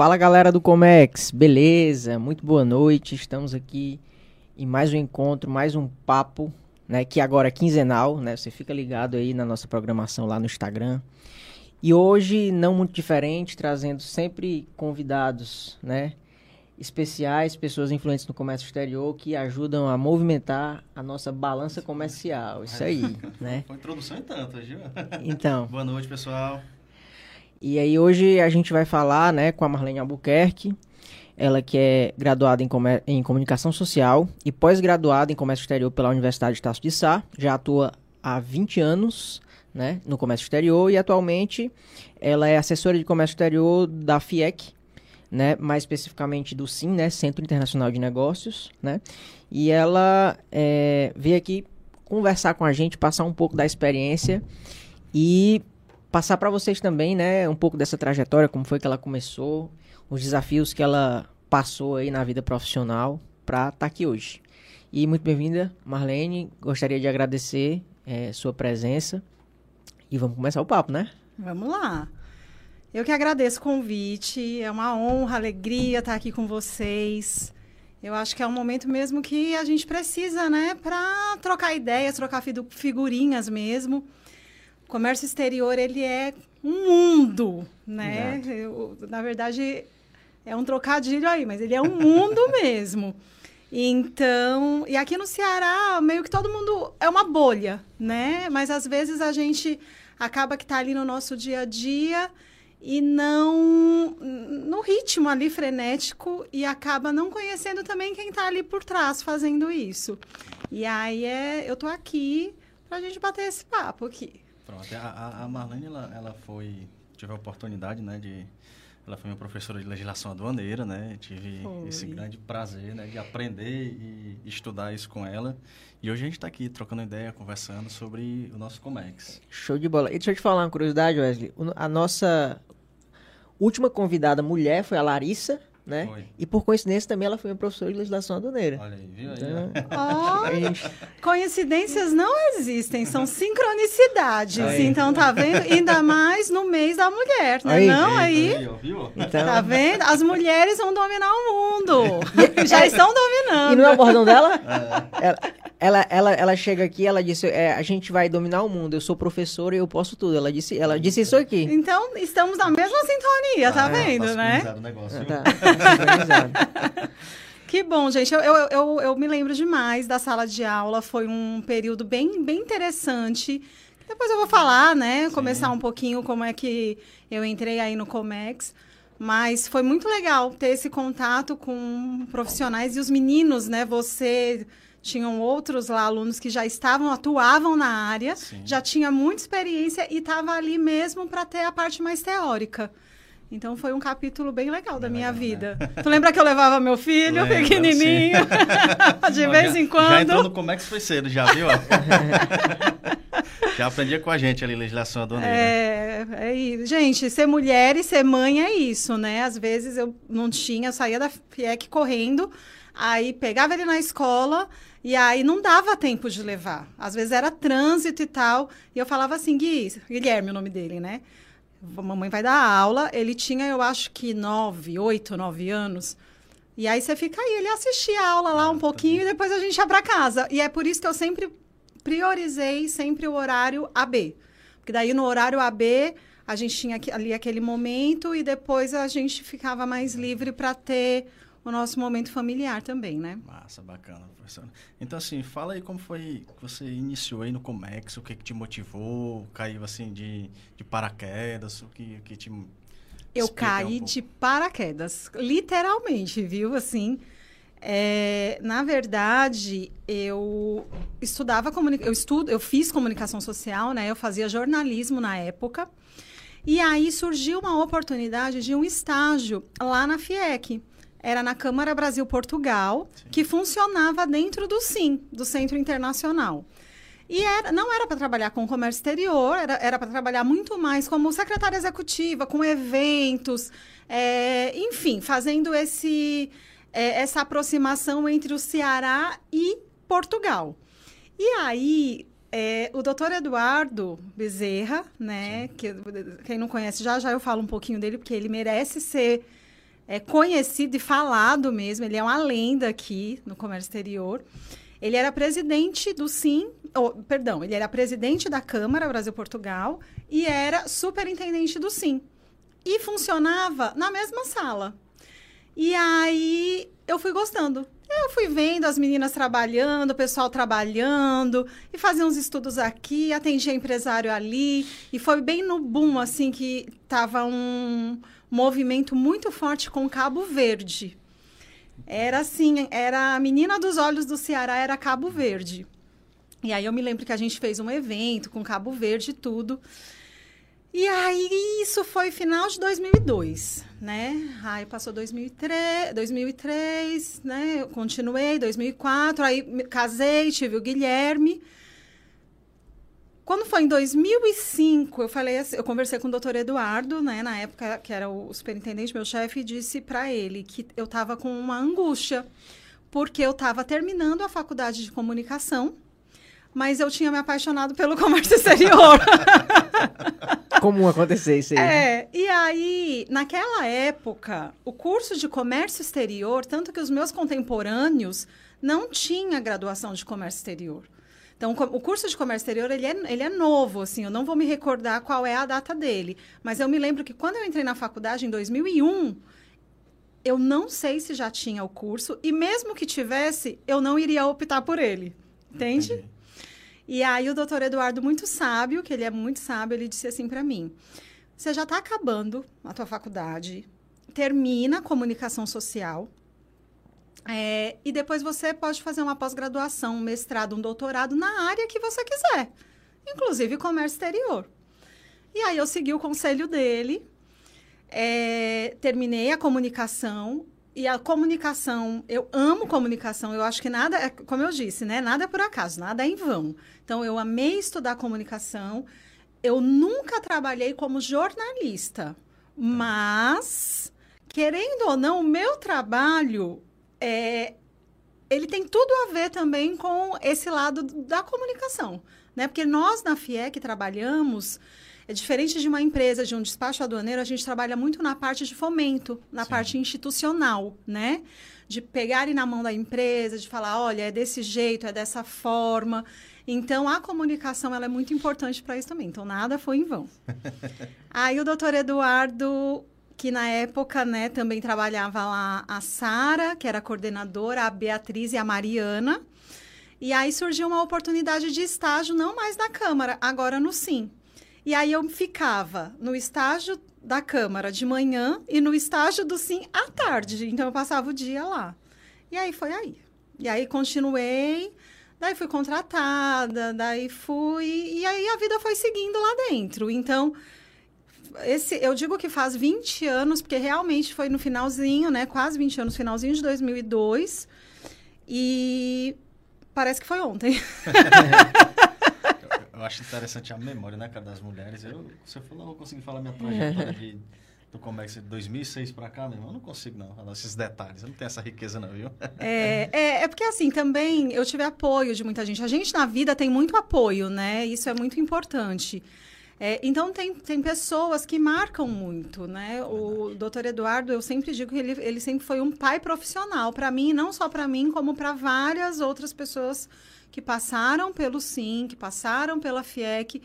Fala galera do Comex, beleza? Muito boa noite. Estamos aqui em mais um encontro, mais um papo, né? Que agora é quinzenal, né? Você fica ligado aí na nossa programação lá no Instagram. E hoje, não muito diferente, trazendo sempre convidados, né? Especiais, pessoas influentes no comércio exterior que ajudam a movimentar a nossa balança comercial. Isso aí, né? Foi introdução e tanto, viu? Então. Boa noite, pessoal. E aí hoje a gente vai falar, né, com a Marlene Albuquerque, ela que é graduada em, em comunicação social e pós-graduada em comércio exterior pela Universidade de Tasso de Sá, já atua há 20 anos, né, no comércio exterior e atualmente ela é assessora de comércio exterior da FIEC, né, mais especificamente do SIM, né, Centro Internacional de Negócios, né, e ela é, veio aqui conversar com a gente, passar um pouco da experiência e passar para vocês também, né, um pouco dessa trajetória, como foi que ela começou, os desafios que ela passou aí na vida profissional para estar tá aqui hoje. E muito bem-vinda, Marlene. Gostaria de agradecer é, sua presença e vamos começar o papo, né? Vamos lá. Eu que agradeço o convite. É uma honra, alegria estar aqui com vocês. Eu acho que é um momento mesmo que a gente precisa, né, para trocar ideias, trocar figurinhas mesmo comércio exterior ele é um mundo, né? Eu, na verdade, é um trocadilho aí, mas ele é um mundo mesmo. Então, e aqui no Ceará, meio que todo mundo é uma bolha, né? Mas às vezes a gente acaba que está ali no nosso dia a dia e não no ritmo ali frenético e acaba não conhecendo também quem está ali por trás fazendo isso. E aí é, eu tô aqui para a gente bater esse papo aqui. Pronto. A, a Marlene, ela, ela foi... Tive a oportunidade, né, de... Ela foi minha professora de legislação aduaneira, né? Tive foi. esse grande prazer, né, de aprender e estudar isso com ela. E hoje a gente está aqui trocando ideia, conversando sobre o nosso Comex. Show de bola. E deixa eu te falar uma curiosidade, Wesley. A nossa última convidada mulher foi a Larissa, né? Foi. E por coincidência também ela foi uma professora de legislação aduaneira. Olha aí, viu? Então, oh, gente... Coincidências não existem, são sincronicidades. Aí. Então, tá vendo? Ainda mais no mês da mulher, né? Aí. Não, aí. aí viu? Então... Tá vendo? As mulheres vão dominar o mundo. Já estão dominando. E não é o bordão dela? É. Ela, ela, ela, ela chega aqui, ela disse, é, a gente vai dominar o mundo. Eu sou professora e eu posso tudo. Ela disse, ela disse isso aqui. Então, estamos na mesma sintonia, tá ah, tá vendo, é, né? O negócio, tá. Que bom, gente. Eu, eu, eu, eu, me lembro demais da sala de aula. Foi um período bem, bem interessante. Depois eu vou falar, né? Sim. Começar um pouquinho como é que eu entrei aí no Comex. Mas foi muito legal ter esse contato com profissionais e os meninos, né? Você tinham outros lá alunos que já estavam atuavam na área, Sim. já tinha muita experiência e estava ali mesmo para ter a parte mais teórica. Então foi um capítulo bem legal da minha legal, vida. Né? Tu lembra que eu levava meu filho Lembro, pequenininho? de vez já, em quando. Já entrou no Comex foi cedo, já viu? já aprendia com a gente ali, legislação aduaneira. É, é isso. Gente, ser mulher e ser mãe é isso, né? Às vezes eu não tinha, eu saía da FIEC correndo, aí pegava ele na escola e aí não dava tempo de levar. Às vezes era trânsito e tal. E eu falava assim, Gui, Guilherme, o nome dele, né? a mamãe vai dar aula. Ele tinha, eu acho que nove, oito, nove anos. E aí você fica aí, ele assistia a aula lá ah, um pouquinho tá e depois a gente ia para casa. E é por isso que eu sempre priorizei sempre o horário AB. Porque daí no horário AB a gente tinha ali aquele momento e depois a gente ficava mais livre para ter o nosso momento familiar também, né? Massa, bacana, professora. Então, assim, fala aí como foi que você iniciou aí no Comex, o que, que te motivou, caiu assim de, de paraquedas, o que, que te... Eu caí um de paraquedas, literalmente, viu? Assim, é, na verdade, eu estudava eu estudo, eu fiz comunicação social, né? Eu fazia jornalismo na época. E aí surgiu uma oportunidade de um estágio lá na FIEC era na Câmara Brasil Portugal, Sim. que funcionava dentro do SIM, do Centro Internacional. E era, não era para trabalhar com comércio exterior, era para trabalhar muito mais como secretária executiva, com eventos, é, enfim, fazendo esse, é, essa aproximação entre o Ceará e Portugal. E aí, é, o doutor Eduardo Bezerra, né, que, quem não conhece já, já eu falo um pouquinho dele, porque ele merece ser é conhecido e falado mesmo, ele é uma lenda aqui no comércio exterior. Ele era presidente do SIM, oh, perdão, ele era presidente da Câmara Brasil-Portugal e era superintendente do SIM. E funcionava na mesma sala. E aí eu fui gostando. Eu fui vendo as meninas trabalhando, o pessoal trabalhando, e fazia uns estudos aqui, atendia empresário ali, e foi bem no boom, assim, que tava um movimento muito forte com Cabo Verde. Era assim, era a menina dos olhos do Ceará, era Cabo Verde. E aí eu me lembro que a gente fez um evento com Cabo Verde e tudo. E aí, isso foi final de 2002, né? Aí passou 2003, 2003 né? Eu continuei, 2004, aí casei, tive o Guilherme. Quando foi em 2005, eu falei assim, eu conversei com o doutor Eduardo, né, na época que era o superintendente, meu chefe, e disse para ele que eu estava com uma angústia, porque eu estava terminando a faculdade de comunicação, mas eu tinha me apaixonado pelo comércio exterior. Comum acontecer isso aí. É, e aí, naquela época, o curso de comércio exterior, tanto que os meus contemporâneos não tinha graduação de comércio exterior. Então, o curso de comércio exterior, ele é, ele é novo, assim, eu não vou me recordar qual é a data dele. Mas eu me lembro que quando eu entrei na faculdade, em 2001, eu não sei se já tinha o curso, e mesmo que tivesse, eu não iria optar por ele. Entende? Entendi. E aí o doutor Eduardo, muito sábio, que ele é muito sábio, ele disse assim para mim: você já está acabando a tua faculdade, termina a comunicação social, é, e depois você pode fazer uma pós-graduação, um mestrado, um doutorado na área que você quiser, inclusive comércio exterior. E aí eu segui o conselho dele, é, terminei a comunicação e a comunicação, eu amo comunicação, eu acho que nada, é, como eu disse, né? Nada é por acaso, nada é em vão. Então, eu amei estudar comunicação. Eu nunca trabalhei como jornalista, mas, querendo ou não, o meu trabalho é, ele tem tudo a ver também com esse lado da comunicação, né? Porque nós na FIEC trabalhamos é diferente de uma empresa, de um despacho aduaneiro, a gente trabalha muito na parte de fomento, na Sim. parte institucional, né? De pegarem na mão da empresa, de falar, olha, é desse jeito, é dessa forma. Então, a comunicação ela é muito importante para isso também. Então, nada foi em vão. Aí, o doutor Eduardo, que na época né, também trabalhava lá, a Sara, que era coordenadora, a Beatriz e a Mariana. E aí surgiu uma oportunidade de estágio, não mais na Câmara, agora no SIM. E aí eu ficava no estágio da Câmara de manhã e no estágio do Sim à tarde. Então eu passava o dia lá. E aí foi aí. E aí continuei, daí fui contratada, daí fui. E aí a vida foi seguindo lá dentro. Então. Esse, eu digo que faz 20 anos, porque realmente foi no finalzinho, né? Quase 20 anos, finalzinho de 2002. E parece que foi ontem. Eu acho interessante a memória, né, cara, das mulheres. Eu, você falou, não consegui falar minha trajetória de, do comércio de 2006 para cá, meu irmão. Eu não consigo, não, falar esses detalhes. Eu não tenho essa riqueza, não, viu? É, é, é, porque, assim, também eu tive apoio de muita gente. A gente, na vida, tem muito apoio, né? Isso é muito importante. É, então, tem, tem pessoas que marcam muito, né? O doutor Eduardo, eu sempre digo que ele, ele sempre foi um pai profissional para mim, não só para mim, como para várias outras pessoas que passaram pelo SIM, que passaram pela FIEC,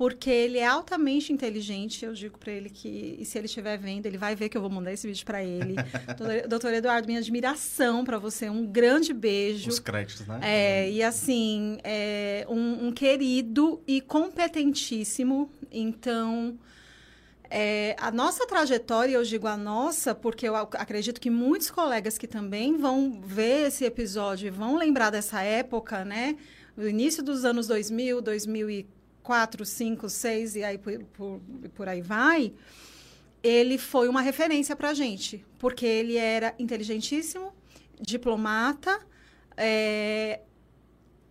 porque ele é altamente inteligente. Eu digo para ele que, e se ele estiver vendo, ele vai ver que eu vou mandar esse vídeo para ele. Doutor Eduardo, minha admiração para você, um grande beijo. Os créditos, né? É, e assim, é um, um querido e competentíssimo. Então, é, a nossa trajetória, eu digo a nossa, porque eu acredito que muitos colegas que também vão ver esse episódio e vão lembrar dessa época, né? No início dos anos 2000, 2004, 5, 6 e aí por, por, por aí vai, ele foi uma referência para a gente, porque ele era inteligentíssimo, diplomata, é,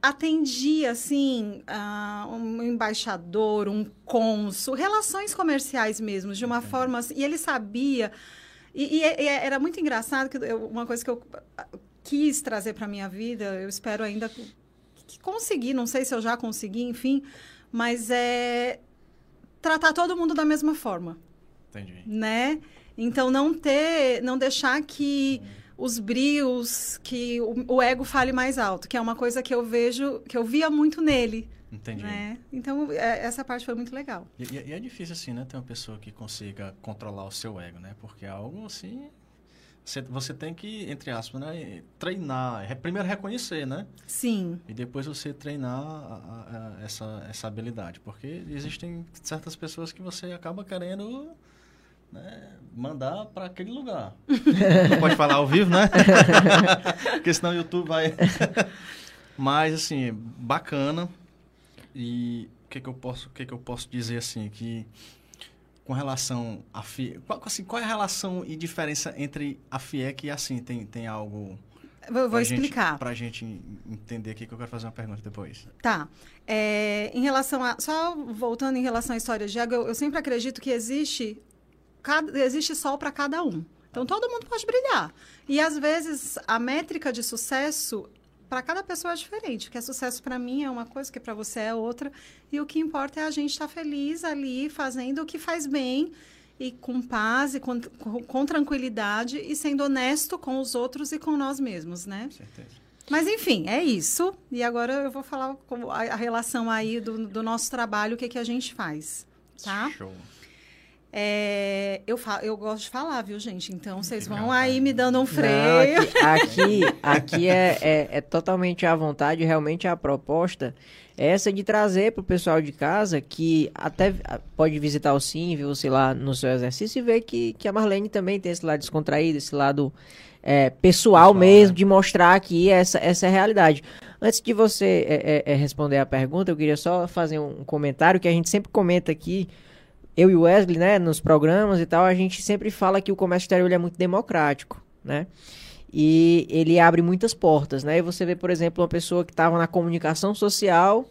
atendia assim uh, um embaixador, um cônsul, relações comerciais mesmo, de uma forma assim, e ele sabia e, e, e, era muito engraçado que eu, uma coisa que eu quis trazer para minha vida, eu espero ainda que conseguir, não sei se eu já consegui, enfim, mas é tratar todo mundo da mesma forma. Entendi. Né? Então, não ter, não deixar que os brios, que o, o, ego fale mais alto, que é uma coisa que eu vejo, que eu via muito nele. Entendi. Né? Então, é, essa parte foi muito legal. E, e, é difícil, assim, né? Ter uma pessoa que consiga controlar o seu ego, né? Porque é algo, assim... Você, você tem que, entre aspas, né, treinar. Primeiro reconhecer, né? Sim. E depois você treinar a, a, essa, essa habilidade. Porque existem certas pessoas que você acaba querendo né, mandar para aquele lugar. Não pode falar ao vivo, né? Porque senão o YouTube vai. Mas, assim, bacana. E o que, que, eu posso, que, que eu posso dizer, assim, que com relação a FIEC... Qual, assim, qual é a relação e diferença entre a FIEC e assim? Tem, tem algo... Vou, vou explicar. Para a gente entender aqui, que eu quero fazer uma pergunta depois. Tá. É, em relação a... Só voltando em relação à história de água, eu, eu sempre acredito que existe cada, existe sol para cada um. Então todo mundo pode brilhar. E às vezes a métrica de sucesso para cada pessoa é diferente. O que é sucesso para mim é uma coisa, o que para você é outra. E o que importa é a gente estar tá feliz ali, fazendo o que faz bem e com paz e com, com, com, tranquilidade e sendo honesto com os outros e com nós mesmos, né? Certeza. Mas enfim, é isso. E agora eu vou falar a, a relação aí do, do nosso trabalho, o que, que a gente faz, tá? Show. É, eu, falo, eu gosto de falar, viu, gente? Então, vocês vão aí me dando um freio. Não, aqui, aqui, aqui é, é, é, totalmente à vontade, realmente a proposta é essa de trazer para o pessoal de casa que até pode visitar o Sim, ver você lá no seu exercício e ver que, que a Marlene também tem esse lado descontraído, esse lado é, pessoal, pessoal mesmo, né? de mostrar aqui essa, essa é a realidade. Antes de você é, é, é, responder a pergunta, eu queria só fazer um comentário que a gente sempre comenta aqui eu e o Wesley, né, nos programas e tal, a gente sempre fala que o comércio exterior é muito democrático, né? E ele abre muitas portas, né? E você vê, por exemplo, uma pessoa que estava na comunicação social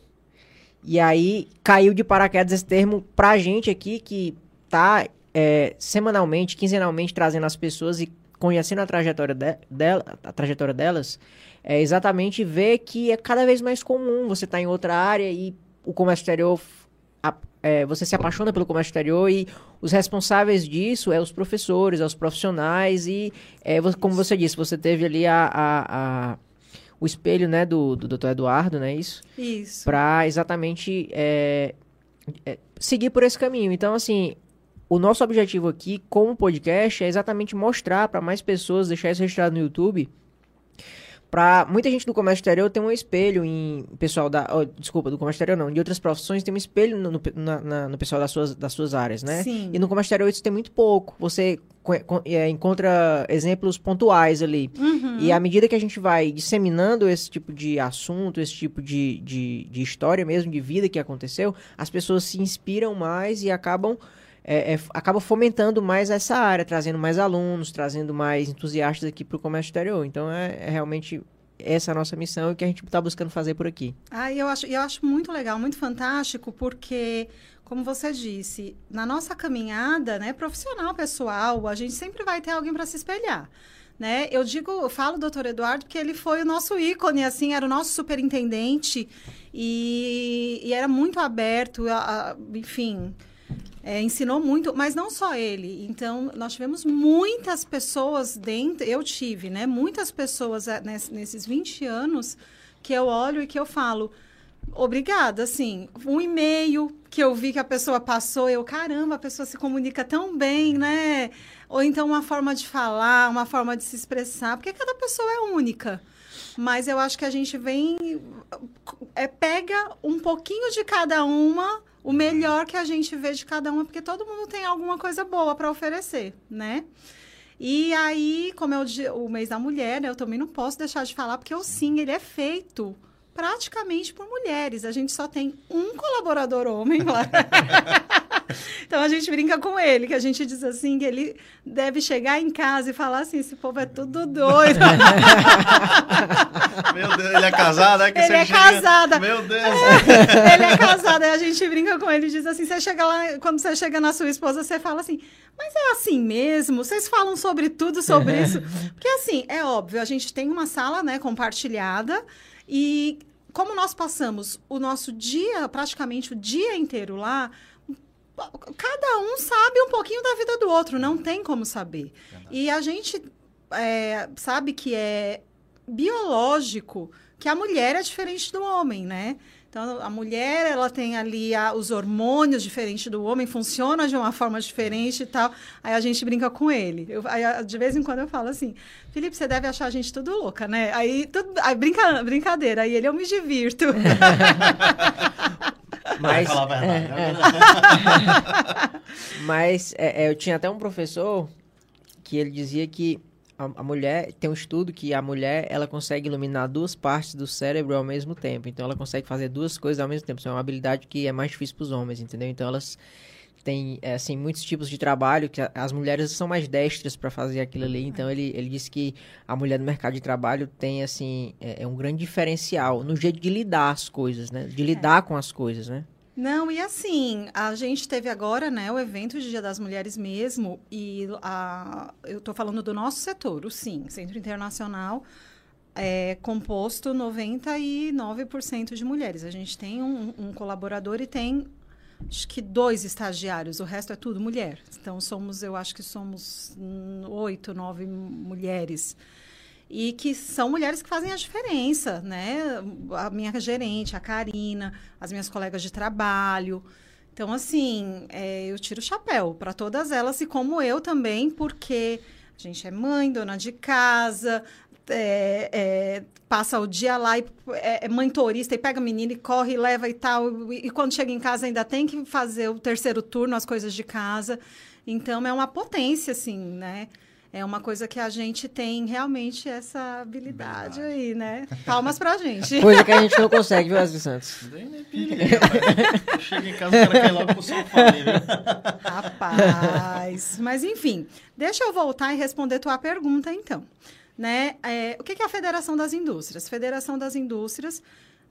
e aí caiu de paraquedas esse termo pra gente aqui que tá é, semanalmente, quinzenalmente trazendo as pessoas e conhecendo a trajetória, de, dela, a trajetória delas, é exatamente ver que é cada vez mais comum você estar tá em outra área e o comércio exterior é, você se apaixona pelo comércio exterior e os responsáveis disso é os professores, é os profissionais e, é, como você disse, você teve ali a, a, a o espelho né, do, do Dr. Eduardo, né? Isso. Isso. Para exatamente é, é, seguir por esse caminho. Então, assim, o nosso objetivo aqui, como podcast, é exatamente mostrar para mais pessoas, deixar isso registrado no YouTube, Pra muita gente do comércio exterior tem um espelho em pessoal da. Oh, desculpa, do comércio exterior não. De outras profissões tem um espelho no, no, na, no pessoal das suas, das suas áreas, né? Sim. E no comércio exterior isso tem muito pouco. Você é, encontra exemplos pontuais ali. Uhum. E à medida que a gente vai disseminando esse tipo de assunto, esse tipo de, de, de história mesmo, de vida que aconteceu, as pessoas se inspiram mais e acabam é, é, acaba fomentando mais essa área, trazendo mais alunos, trazendo mais entusiastas aqui para o comércio exterior. Então, é, é, realmente essa a nossa missão e que a gente está buscando fazer por aqui. Ah, eu acho, eu acho muito legal, muito fantástico, porque, como você disse, na nossa caminhada né, profissional, pessoal, a gente sempre vai ter alguém para se espelhar. Né? Eu digo, eu falo doutor Eduardo porque ele foi o nosso ícone, assim, era o nosso superintendente e, e era muito aberto, a, a, enfim, é, ensinou muito, mas não só ele. Então, nós tivemos muitas pessoas dentro, eu tive, né? Muitas pessoas é, nesses 20 anos que eu olho e que eu falo, obrigada, assim, um e-mail que eu vi que a pessoa passou, eu, caramba, a pessoa se comunica tão bem, né? Ou então uma forma de falar, uma forma de se expressar, porque cada pessoa é única. Mas eu acho que a gente vem, é, pega um pouquinho de cada uma o melhor que a gente vê de cada uma, porque todo mundo tem alguma coisa boa para oferecer, né? E aí, como é o, o mês da mulher, né, eu também não posso deixar de falar, porque o sim, ele é feito praticamente por mulheres. A gente só tem um colaborador homem lá. então a gente brinca com ele, que a gente diz assim que ele deve chegar em casa e falar assim, esse povo é tudo doido. Meu Deus, ele é casado, é que Ele é chega... casado. Meu Deus. É, ele é casado, aí a gente brinca com ele e diz assim, você chega lá, quando você chega na sua esposa, você fala assim, mas é assim mesmo? Vocês falam sobre tudo sobre isso? Porque assim, é óbvio, a gente tem uma sala, né, compartilhada e como nós passamos o nosso dia, praticamente o dia inteiro lá, cada um sabe um pouquinho da vida do outro, não tem como saber. Verdade. E a gente é, sabe que é biológico que a mulher é diferente do homem, né? Então, a mulher, ela tem ali a, os hormônios diferentes do homem, funciona de uma forma diferente e tal. Aí a gente brinca com ele. Eu, aí, de vez em quando eu falo assim, Felipe, você deve achar a gente tudo louca, né? Aí, tudo, aí brinca, brincadeira. Aí ele, eu me divirto. Mas, é, é. Mas é, é, eu tinha até um professor que ele dizia que a, a, mulher tem um estudo que a mulher ela consegue iluminar duas partes do cérebro ao mesmo tempo. Então ela consegue fazer duas coisas ao mesmo tempo. Isso é uma habilidade que é mais difícil para os homens, entendeu? Então elas têm é, assim muitos tipos de trabalho que as mulheres são mais destras para fazer aquilo ali. Então ele ele disse que a mulher no mercado de trabalho tem assim é, é um grande diferencial no jeito de lidar as coisas, né? De lidar é. com as coisas, né? Não, e assim, a gente teve agora, né, o evento de Dia das Mulheres mesmo, e a, eu estou falando do nosso setor, o SIM, Centro Internacional, é composto 99% de mulheres. A gente tem um, um colaborador e tem acho que dois estagiários, o resto é tudo mulher. Então somos, eu acho que somos oito, nove mulheres e que são mulheres que fazem a diferença, né? A minha gerente, a Karina, as minhas colegas de trabalho. Então, assim, é, eu tiro o chapéu para todas elas e como eu também, porque a gente é mãe, dona de casa, é, é, passa o dia lá e é, é mãe turista e pega a menina e corre e leva e tal. E, e, quando chega em casa ainda tem que fazer o terceiro turno, as coisas de casa. Então, é uma potência, assim, né? É uma coisa que a gente tem realmente essa habilidade Verdade. aí, né? Palmas pra gente. Coisa que a gente não consegue, viu, Asli Santos? Nem Chega em casa, o cara cai logo pro sofá, viu? Rapaz. Mas, enfim, deixa eu voltar e responder tua pergunta, então. Né? É, o que é a Federação das Indústrias? A Federação das Indústrias,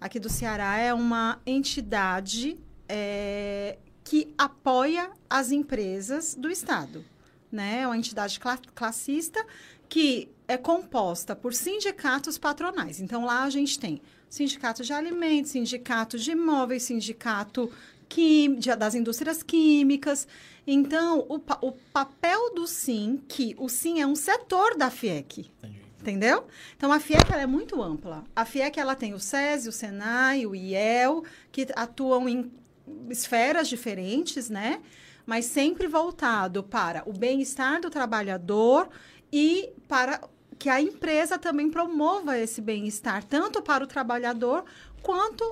aqui do Ceará, é uma entidade é, que apoia as empresas do Estado né? É uma entidade classista que é composta por sindicatos patronais. Então, lá a gente tem sindicato de alimentos, sindicato de imóveis, sindicato quim, das indústrias químicas. Então, o, o papel do SIM, que o SIM é um setor da FIEC. Entendi. Entendeu? Então, a FIEC é muito ampla. A FIEC ela tem o SESI, o SENAI, o IEL, que atuam em esferas diferentes, né? Mas sempre voltado para o bem-estar do trabalhador e para que a empresa também promova esse bem-estar, tanto para o trabalhador quanto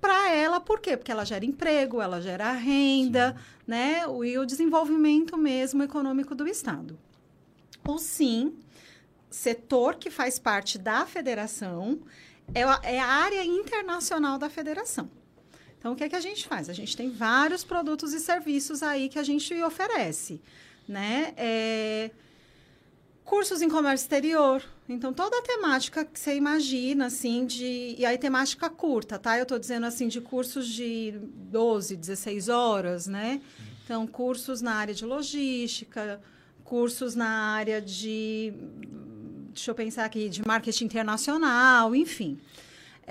para ela, por quê? Porque ela gera emprego, ela gera renda, Sim. né? E o desenvolvimento mesmo econômico do Estado. O SIM, setor que faz parte da federação, é a, é a área internacional da federação. Então, o que é que a gente faz? A gente tem vários produtos e serviços aí que a gente oferece, né? É... Cursos em comércio exterior. Então, toda a temática que você imagina, assim, de... E aí, temática curta, tá? Eu estou dizendo, assim, de cursos de 12, 16 horas, né? Então, cursos na área de logística, cursos na área de... Deixa eu pensar aqui, de marketing internacional, enfim.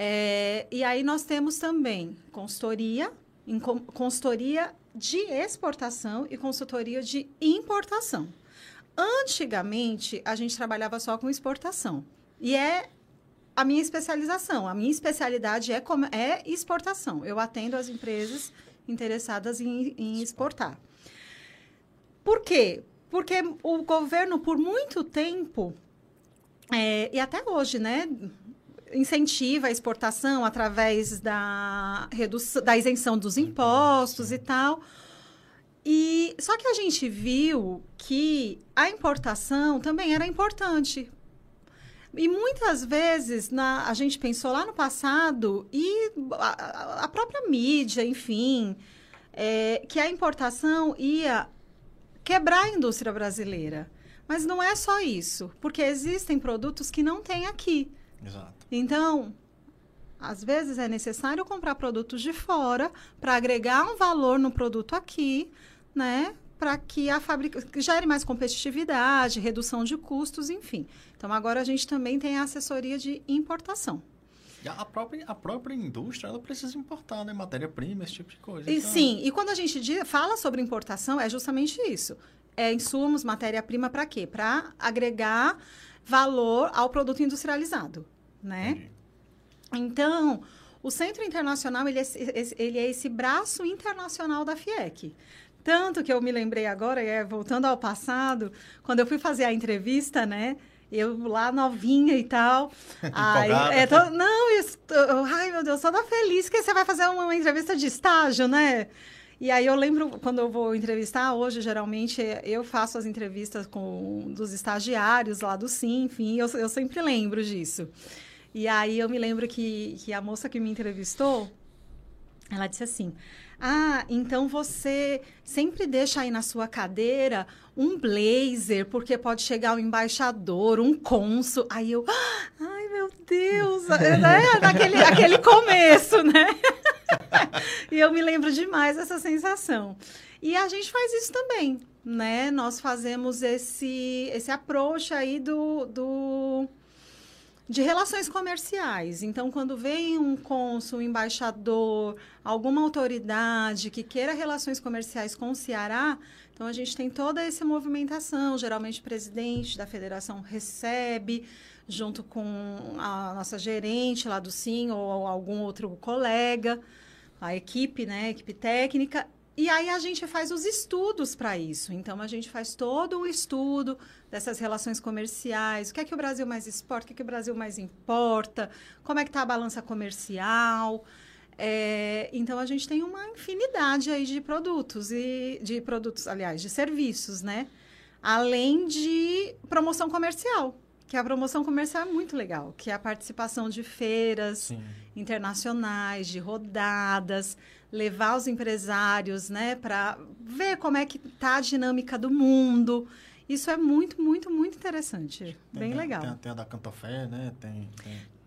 É, e aí nós temos também consultoria, consultoria de exportação e consultoria de importação. Antigamente, a gente trabalhava só com exportação. E é a minha especialização. A minha especialidade é, é exportação. Eu atendo as empresas interessadas em, em exportar. Por quê? Porque o governo, por muito tempo, é, e até hoje, né? Incentiva a exportação através da, redução, da isenção dos impostos e tal. E só que a gente viu que a importação também era importante. E muitas vezes na, a gente pensou lá no passado e a, a própria mídia, enfim, é, que a importação ia quebrar a indústria brasileira. Mas não é só isso, porque existem produtos que não tem aqui. Exato. Então, às vezes é necessário comprar produtos de fora para agregar um valor no produto aqui, né? Para que a fábrica gere mais competitividade, redução de custos, enfim. Então, agora a gente também tem a assessoria de importação. A própria, a própria indústria, ela precisa importar, né? Matéria-prima, esse tipo de coisa. E, então... Sim, e quando a gente fala sobre importação, é justamente isso. É insumos, matéria-prima para quê? Para agregar valor ao produto industrializado, né? Entendi. Então, o Centro Internacional, ele é, ele é esse braço internacional da FIEC. Tanto que eu me lembrei agora, é, voltando ao passado, quando eu fui fazer a entrevista, né? Eu lá novinha e tal. aí, é, tô, não, isso, ai meu Deus, toda feliz que você vai fazer uma, uma, entrevista de estágio, né? E aí eu lembro quando eu vou entrevistar hoje, geralmente eu faço as entrevistas com dos estagiários lá do Sim, enfim, eu, eu sempre lembro disso. E aí eu me lembro que, que a moça que me entrevistou, ela disse assim: Ah, então você sempre deixa aí na sua cadeira um blazer, porque pode chegar um embaixador, um cônsul. Aí eu, ai meu Deus, né? Daquele aquele começo, né? e eu me lembro demais dessa sensação. E a gente faz isso também, né? Nós fazemos esse, esse approach aí do, do de relações comerciais. Então, quando vem um cônsul, um embaixador, alguma autoridade que queira relações comerciais com o Ceará, então a gente tem toda essa movimentação. Geralmente, o presidente da federação recebe, junto com a nossa gerente lá do SIM ou algum outro colega, a equipe, né, a equipe técnica, e aí a gente faz os estudos para isso. Então a gente faz todo o estudo dessas relações comerciais, o que é que o Brasil mais exporta, o que é que o Brasil mais importa, como é que está a balança comercial. É, então a gente tem uma infinidade aí de produtos e de produtos, aliás, de serviços, né? Além de promoção comercial, que a promoção comercial é muito legal, que é a participação de feiras Sim. internacionais, de rodadas, levar os empresários, né, para ver como é que tá a dinâmica do mundo. Isso é muito, muito, muito interessante. Tem, Bem legal. Tem, tem, a da Cantofé, né? Tem,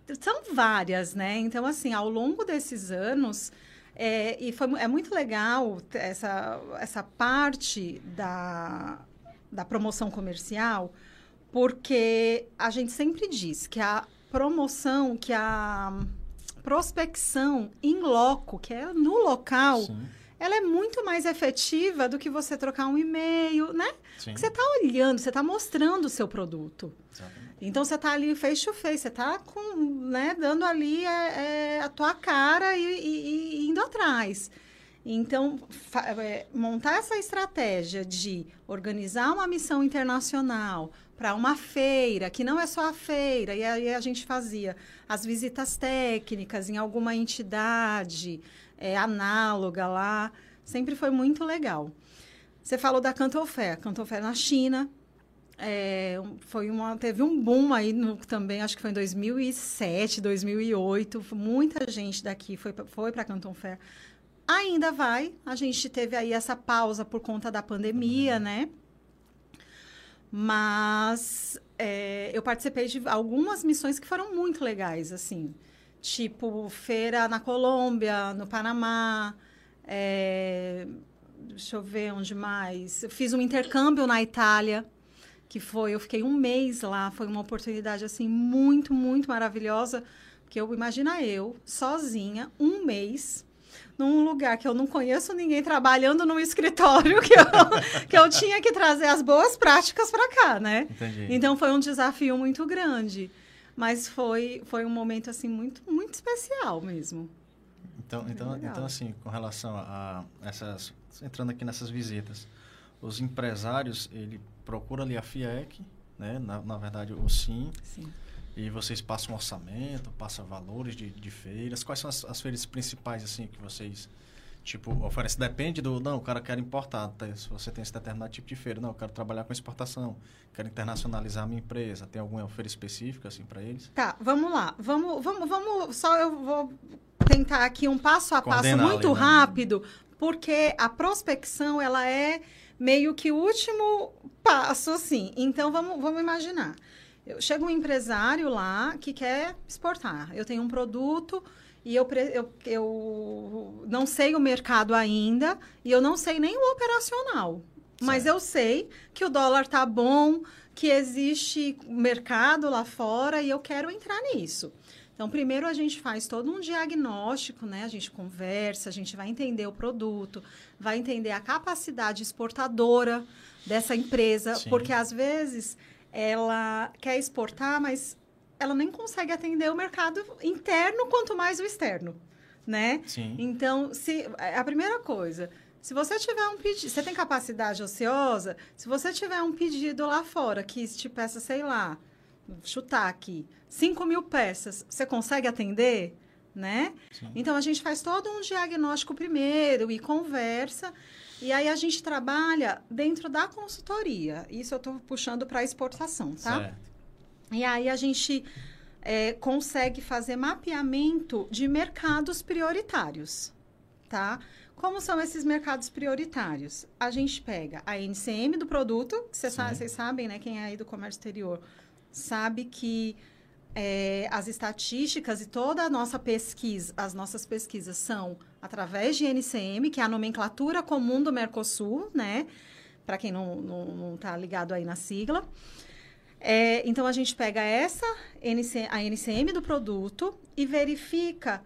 tem, São várias, né? Então, assim, ao longo desses anos, é, e foi, é muito legal essa, essa parte da, da promoção comercial, porque a gente sempre diz que a promoção, que a prospecção em loco, que é no local, Sim. ela é muito mais efetiva do que você trocar um e-mail, né? Sim. Você está olhando, você está mostrando o seu produto. Exatamente. Então, você está ali face to face, você está né, dando ali é, é, a tua cara e, e, e indo atrás. Então, é, montar essa estratégia de organizar uma missão internacional para uma feira, que não é só a feira, e aí a gente fazia as visitas técnicas em alguma entidade é, análoga lá, sempre foi muito legal. Você falou da Cantofé, Cantofé na China, é, foi uma, teve um boom aí no, também, acho que foi em 2007, 2008, muita gente daqui foi, foi para Canton Fair Ainda vai. A gente teve aí essa pausa por conta da pandemia, né? Mas é, eu participei de algumas missões que foram muito legais, assim. Tipo, feira na Colômbia, no Panamá. É, deixa eu ver onde mais. Eu fiz um intercâmbio na Itália, que foi, eu fiquei um mês lá. Foi uma oportunidade, assim, muito, muito maravilhosa. Porque eu, imagina eu, sozinha, um mês num lugar que eu não conheço ninguém trabalhando num escritório que eu, que eu tinha que trazer as boas práticas para cá, né? Entendi. Então foi um desafio muito grande, mas foi foi um momento assim muito muito especial mesmo. Então, então, então assim, com relação a essas entrando aqui nessas visitas, os empresários, ele procura ali a FIEC, né? Na, na verdade, o SIM. Sim e vocês passam orçamento, passam valores de, de feiras. Quais são as, as, feiras principais, assim, que vocês, tipo, oferecem? Depende do... Não, o cara quer importar. Tá? Se você tem esse determinado tipo de feira. Não, eu quero trabalhar com exportação. Quero internacionalizar a minha empresa. Tem alguma feira específica, assim, para eles? Tá, vamos lá. Vamos, vamos, vamos... Só eu vou tentar aqui um passo a passo muito ali, né? rápido, porque a prospecção, ela é meio que o último passo, assim. Então, vamos, vamos imaginar. Eu, chega um empresário lá que quer exportar. Eu tenho um produto e eu, eu, eu não sei o mercado ainda e eu não sei nem o operacional. Certo. Mas eu sei que o dólar tá bom, que existe mercado lá fora e eu quero entrar nisso. Então, primeiro a gente faz todo um diagnóstico, né? A gente conversa, a gente vai entender o produto, vai entender a capacidade exportadora dessa empresa, Sim. porque às vezes ela quer exportar, mas ela nem consegue atender o mercado interno, quanto mais o externo, né? Sim. Então, se a primeira coisa, se você tiver um pedido, você tem capacidade ociosa, se você tiver um pedido lá fora que te peça, sei lá, chutar aqui, 5 mil peças, você consegue atender? Né? Sim. Então, a gente faz todo um diagnóstico primeiro e conversa. E aí, a gente trabalha dentro da consultoria. Isso eu estou puxando para exportação, tá? Certo. E aí a gente é, consegue fazer mapeamento de mercados prioritários, tá? Como são esses mercados prioritários? A gente pega a NCM do produto, que vocês sabem, né? Quem é aí do comércio exterior sabe que é, as estatísticas e toda a nossa pesquisa, as nossas pesquisas são através de NCM, que é a nomenclatura comum do Mercosul, né? Para quem não está tá ligado aí na sigla. É, então, a gente pega essa, NC, a NCM do produto e verifica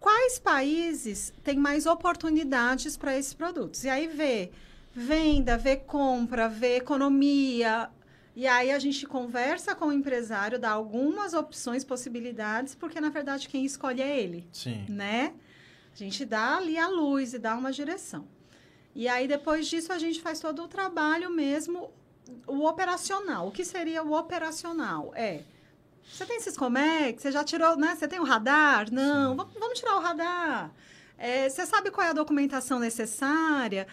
quais países têm mais oportunidades para esses produtos. E aí vê venda, vê compra, vê economia. E aí a gente conversa com o empresário, dá algumas opções, possibilidades, porque na verdade quem escolhe é ele Sim. né? A gente dá ali a luz e dá uma direção. E aí, depois disso, a gente faz todo o trabalho mesmo, o operacional. O que seria o operacional? É, você tem Siscomex? Você já tirou, né? Você tem o radar? Não, vamos, vamos tirar o radar. É, você sabe qual é a documentação necessária?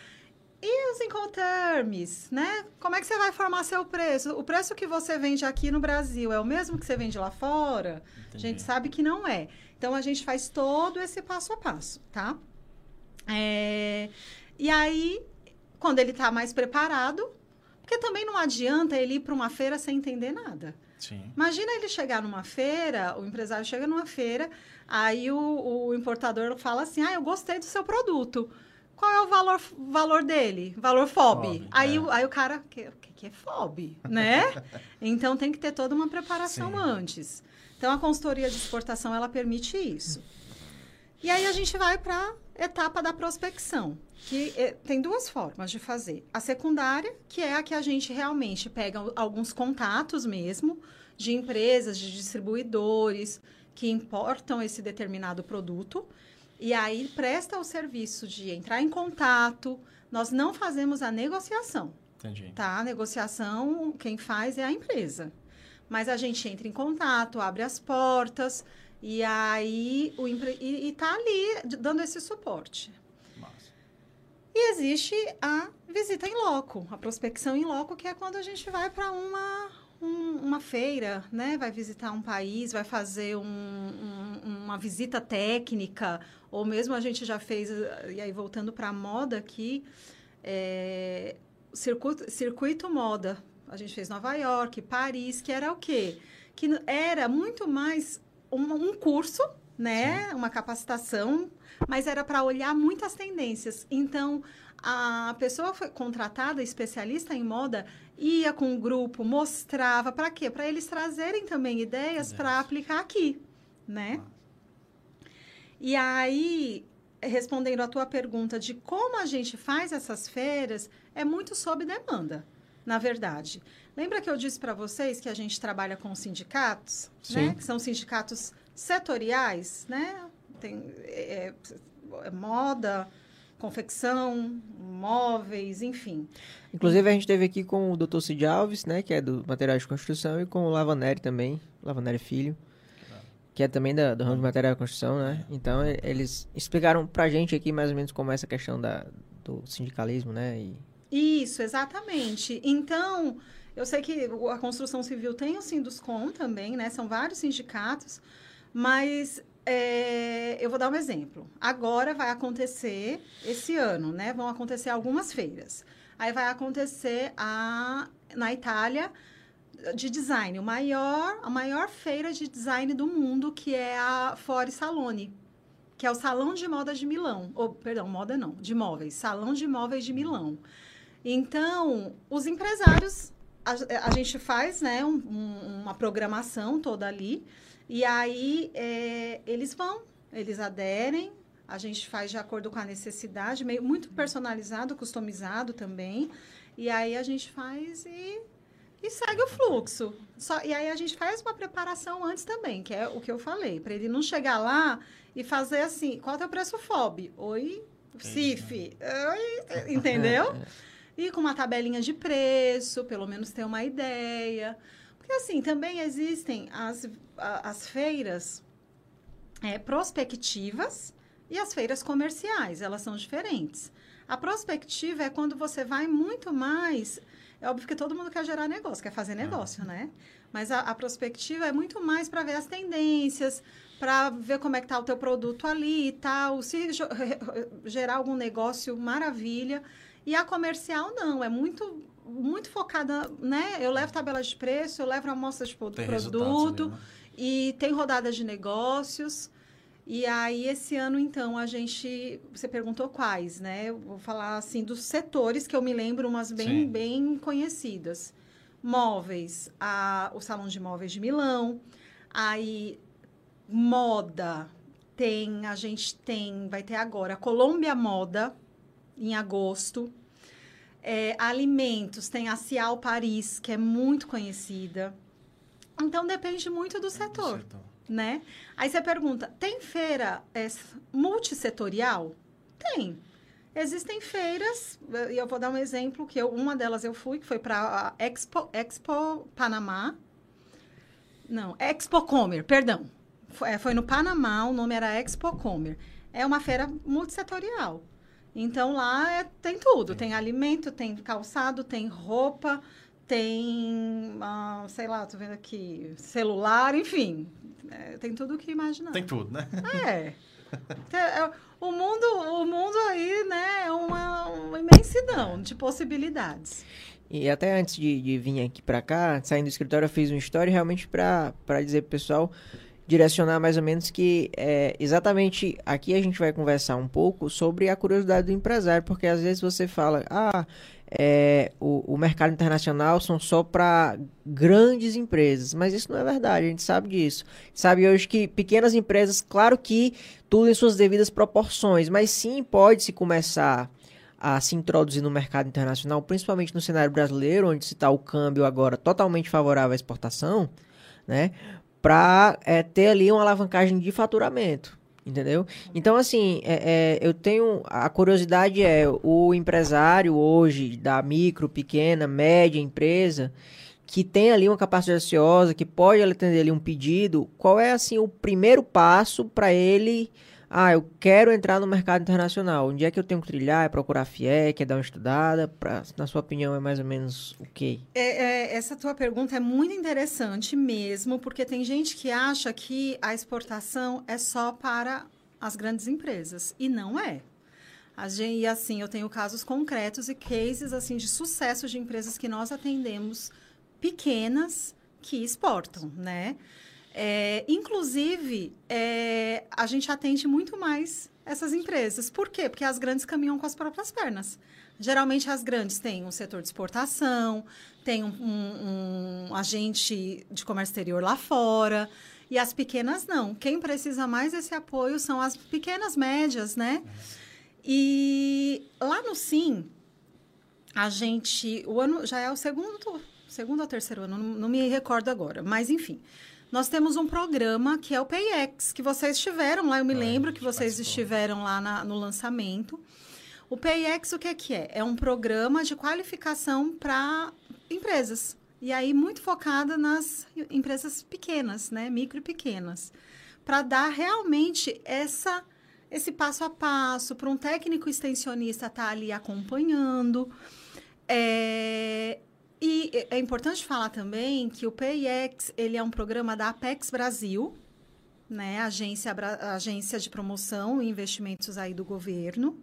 E os Incoterms, né? Como é que você vai formar seu preço? O preço que você vende aqui no Brasil é o mesmo que você vende lá fora? A Entendi. gente sabe que não é. Então, a gente faz todo esse passo a passo, tá? É, E aí, quando ele está mais preparado, porque também não adianta ele ir para uma feira sem entender nada. Sim. Imagina ele chegar numa feira, o empresário chega numa feira, aí o, o importador fala assim: Ah, eu gostei do seu produto. Qual é o valor, valor dele? Valor FOB. FOB, aí, é. o, aí o cara, o que, que, é FOB? Né? então tem que ter toda uma preparação Sim. antes. Então a consultoria de exportação ela permite isso. E aí a gente vai para a etapa da prospecção, que eh, tem duas formas de fazer. A secundária, que é a que a gente realmente pega alguns contatos mesmo de empresas, de distribuidores que importam esse determinado produto e aí presta o serviço de entrar em contato. Nós não fazemos a negociação, Entendi. tá? A negociação quem faz é a empresa. Mas a gente entra em contato, abre as portas e aí o empre... e, e tá ali dando esse suporte. Massa. E existe a visita em loco, a prospecção em loco, que é quando a gente vai para uma, um- uma feira, né? Vai visitar um país, vai fazer um- um- uma visita técnica, ou mesmo a gente já fez, e aí voltando para a moda aqui, é, circuito, circuito moda. A gente fez Nova York, Paris, que era o quê? Que era muito mais um, um curso, né? Uma capacitação, mas era para olhar muitas tendências. Então, a pessoa foi contratada, especialista em moda, ia com o grupo, mostrava para quê? Para eles trazerem também ideias para aplicar aqui, né? Massa. E aí, respondendo à tua pergunta de como a gente faz essas feiras, é muito sob demanda, na verdade. Lembra que eu disse para vocês que a gente trabalha com sindicatos, né? Sim. Que são sindicatos setoriais, né? Tem é, é, moda, confecção, móveis, enfim. Inclusive, a gente teve aqui com o Dr. Cid Alves, né, que é do material de construção, e com o Lavaneri também, Lavaneri Filho, que é também da, do ramo de material de construção, né? Então, e- eles explicaram pra gente aqui mais ou menos como é essa questão da, do sindicalismo, né? E, Isso, exatamente. Então, eu sei que a construção civil tem o Sinduscom também, né? São vários sindicatos, mas é, eu vou dar um exemplo. Agora vai acontecer, esse ano, né? Vão acontecer algumas feiras. Aí vai acontecer a, na Itália de design, o maior, a maior feira de design do mundo, que é a Fore Salone, que é o Salão de Moda de Milão. Ou, perdão, moda não, de móveis. Salão de Móveis de Milão. Então, os empresários, a, a gente faz né, um- um- uma programação toda ali. E aí é, eles vão, eles aderem, a gente faz de acordo com a necessidade, meio muito personalizado, customizado também. E aí a gente faz e, e segue o fluxo. Só, e aí a gente faz uma preparação antes também, que é o que eu falei, para ele não chegar lá e fazer assim, qual é o teu preço FOB? Oi, CIF. Oi, entendeu? E com uma tabelinha de preço, pelo menos ter uma ideia. Porque assim, também existem as, as feiras é, prospectivas e as feiras comerciais, elas são diferentes. A prospectiva é quando você vai muito mais. É óbvio que todo mundo quer gerar negócio, quer fazer negócio, uhum. né? Mas a, a prospectiva é muito mais para ver as tendências, para ver como é que está o teu produto ali e tal. Se gerar algum negócio, maravilha. E a comercial, não. É muito muito focada, né? Eu levo tabela de preço, eu levo amostra de produto né? e tem rodadas de negócios. E aí, esse ano, então, a gente... Você perguntou quais, né? Eu vou falar, assim, dos setores que eu me lembro, umas bem, bem conhecidas. Móveis, a, o Salão de Móveis de Milão. Aí, moda, tem... A gente tem... Vai ter agora Colômbia Moda, em agosto. É, alimentos, tem a Cial Paris, que é muito conhecida. Então, depende muito do setor. Do setor né? Aí você pergunta, tem feira é, multissetorial? Tem. Existem feiras, e eu vou dar um exemplo, que eu, uma delas eu fui, que foi para a Expo, Expo Panamá. Não, Expo Comer, perdão. Foi, é, foi no Panamá, o nome era Expo Comer. É uma feira multissetorial. Então, lá é, tem tudo. Tem alimento, tem calçado, tem roupa, tem, ah, sei lá, tô vendo aqui, celular, enfim. É, tem tudo o que imaginar. Tem tudo, né? É. é. o mundo, o mundo aí, né, é uma, uma imensidão de possibilidades. E até antes de, de vir aqui para cá, saindo do escritório, eu fiz uma história realmente para dizer pro pessoal direcionar mais ou menos que é, exatamente aqui a gente vai conversar um pouco sobre a curiosidade do empresário, porque às vezes você fala, ah, é, o, o, mercado internacional são só para grandes empresas, mas isso não é verdade, a gente sabe disso. Sabe hoje que pequenas empresas, claro que tudo em suas devidas proporções, mas sim pode-se começar a se introduzir no mercado internacional, principalmente no cenário brasileiro, onde está o câmbio agora totalmente favorável à exportação, né? Para é, ter ali uma alavancagem de faturamento entendeu? Então, assim, é, é, eu tenho. A curiosidade é: o empresário hoje, da micro, pequena, média empresa, que tem ali uma capacidade ociosa, que pode atender ali um pedido, qual é, assim, o primeiro passo para ele. Ah, eu quero entrar no mercado internacional. Onde é que eu tenho que trilhar? É procurar FIEC, é dar uma estudada? Pra, na sua opinião, é mais ou menos o quê? É, é, essa tua pergunta é muito interessante mesmo, porque tem gente que acha que a exportação é só para as grandes empresas. E não é. Gente, e assim, eu tenho casos concretos e cases assim de sucesso de empresas que nós atendemos pequenas que exportam, né? É, inclusive, é, a gente atende muito mais essas empresas. Por quê? Porque as grandes caminham com as próprias pernas. Geralmente, as grandes têm um setor de exportação, tem um, um, um agente de comércio exterior lá fora, e as pequenas não. Quem precisa mais desse apoio são as pequenas, médias, né? E lá no Sim, a gente. O ano já é o segundo, segundo ou terceiro ano, não, não me recordo agora, mas enfim nós temos um programa que é o PayEx, que vocês estiveram lá, eu me é, lembro que vocês estiveram lá na, no lançamento. O PayEx, o que é que é? É um programa de qualificação para empresas. E aí, muito focada nas empresas pequenas, né? Micro e pequenas. Para dar realmente essa, esse passo a passo, para um técnico extensionista estar tá ali acompanhando. É, e é importante falar também que o PIX ele é um programa da Apex Brasil, né, agência, agência de promoção e investimentos aí do governo.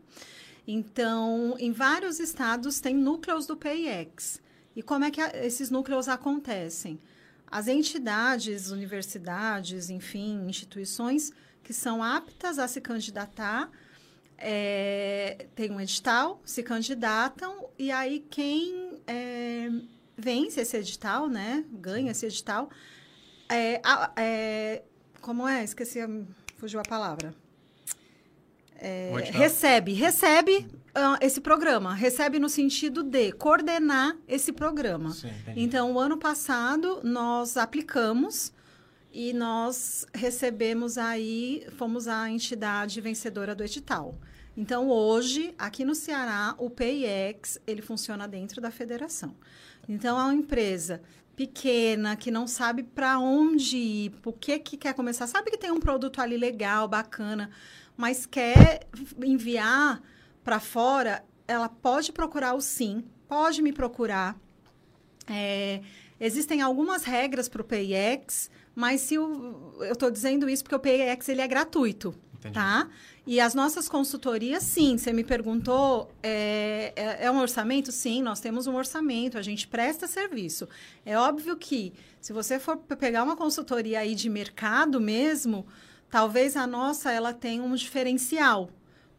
Então, em vários estados tem núcleos do PIX. E como é que esses núcleos acontecem? As entidades, universidades, enfim, instituições que são aptas a se candidatar é, tem um edital, se candidatam, e aí quem é, vence esse edital, né? Ganha esse edital. É, é, como é? Esqueci, fugiu a palavra. É, recebe, recebe ah, esse programa. Recebe no sentido de coordenar esse programa. Sim. Então, o ano passado, nós aplicamos e nós recebemos aí, fomos a entidade vencedora do edital. Então, hoje, aqui no Ceará, o PIEX, ele funciona dentro da federação. Então, é uma empresa pequena, que não sabe para onde ir, por que, que quer começar. Sabe que tem um produto ali legal, bacana, mas quer enviar para fora, ela pode procurar o SIM, pode me procurar. É, existem algumas regras para o PIEX, mas se o, eu estou dizendo isso porque o PIEX ele é gratuito, Entendi. tá? E as nossas consultorias, sim, você me perguntou, é, é, é um orçamento? Sim, nós temos um orçamento, a gente presta serviço. É óbvio que, se você for pe- pegar uma consultoria aí de mercado mesmo, talvez a nossa ela tenha um diferencial.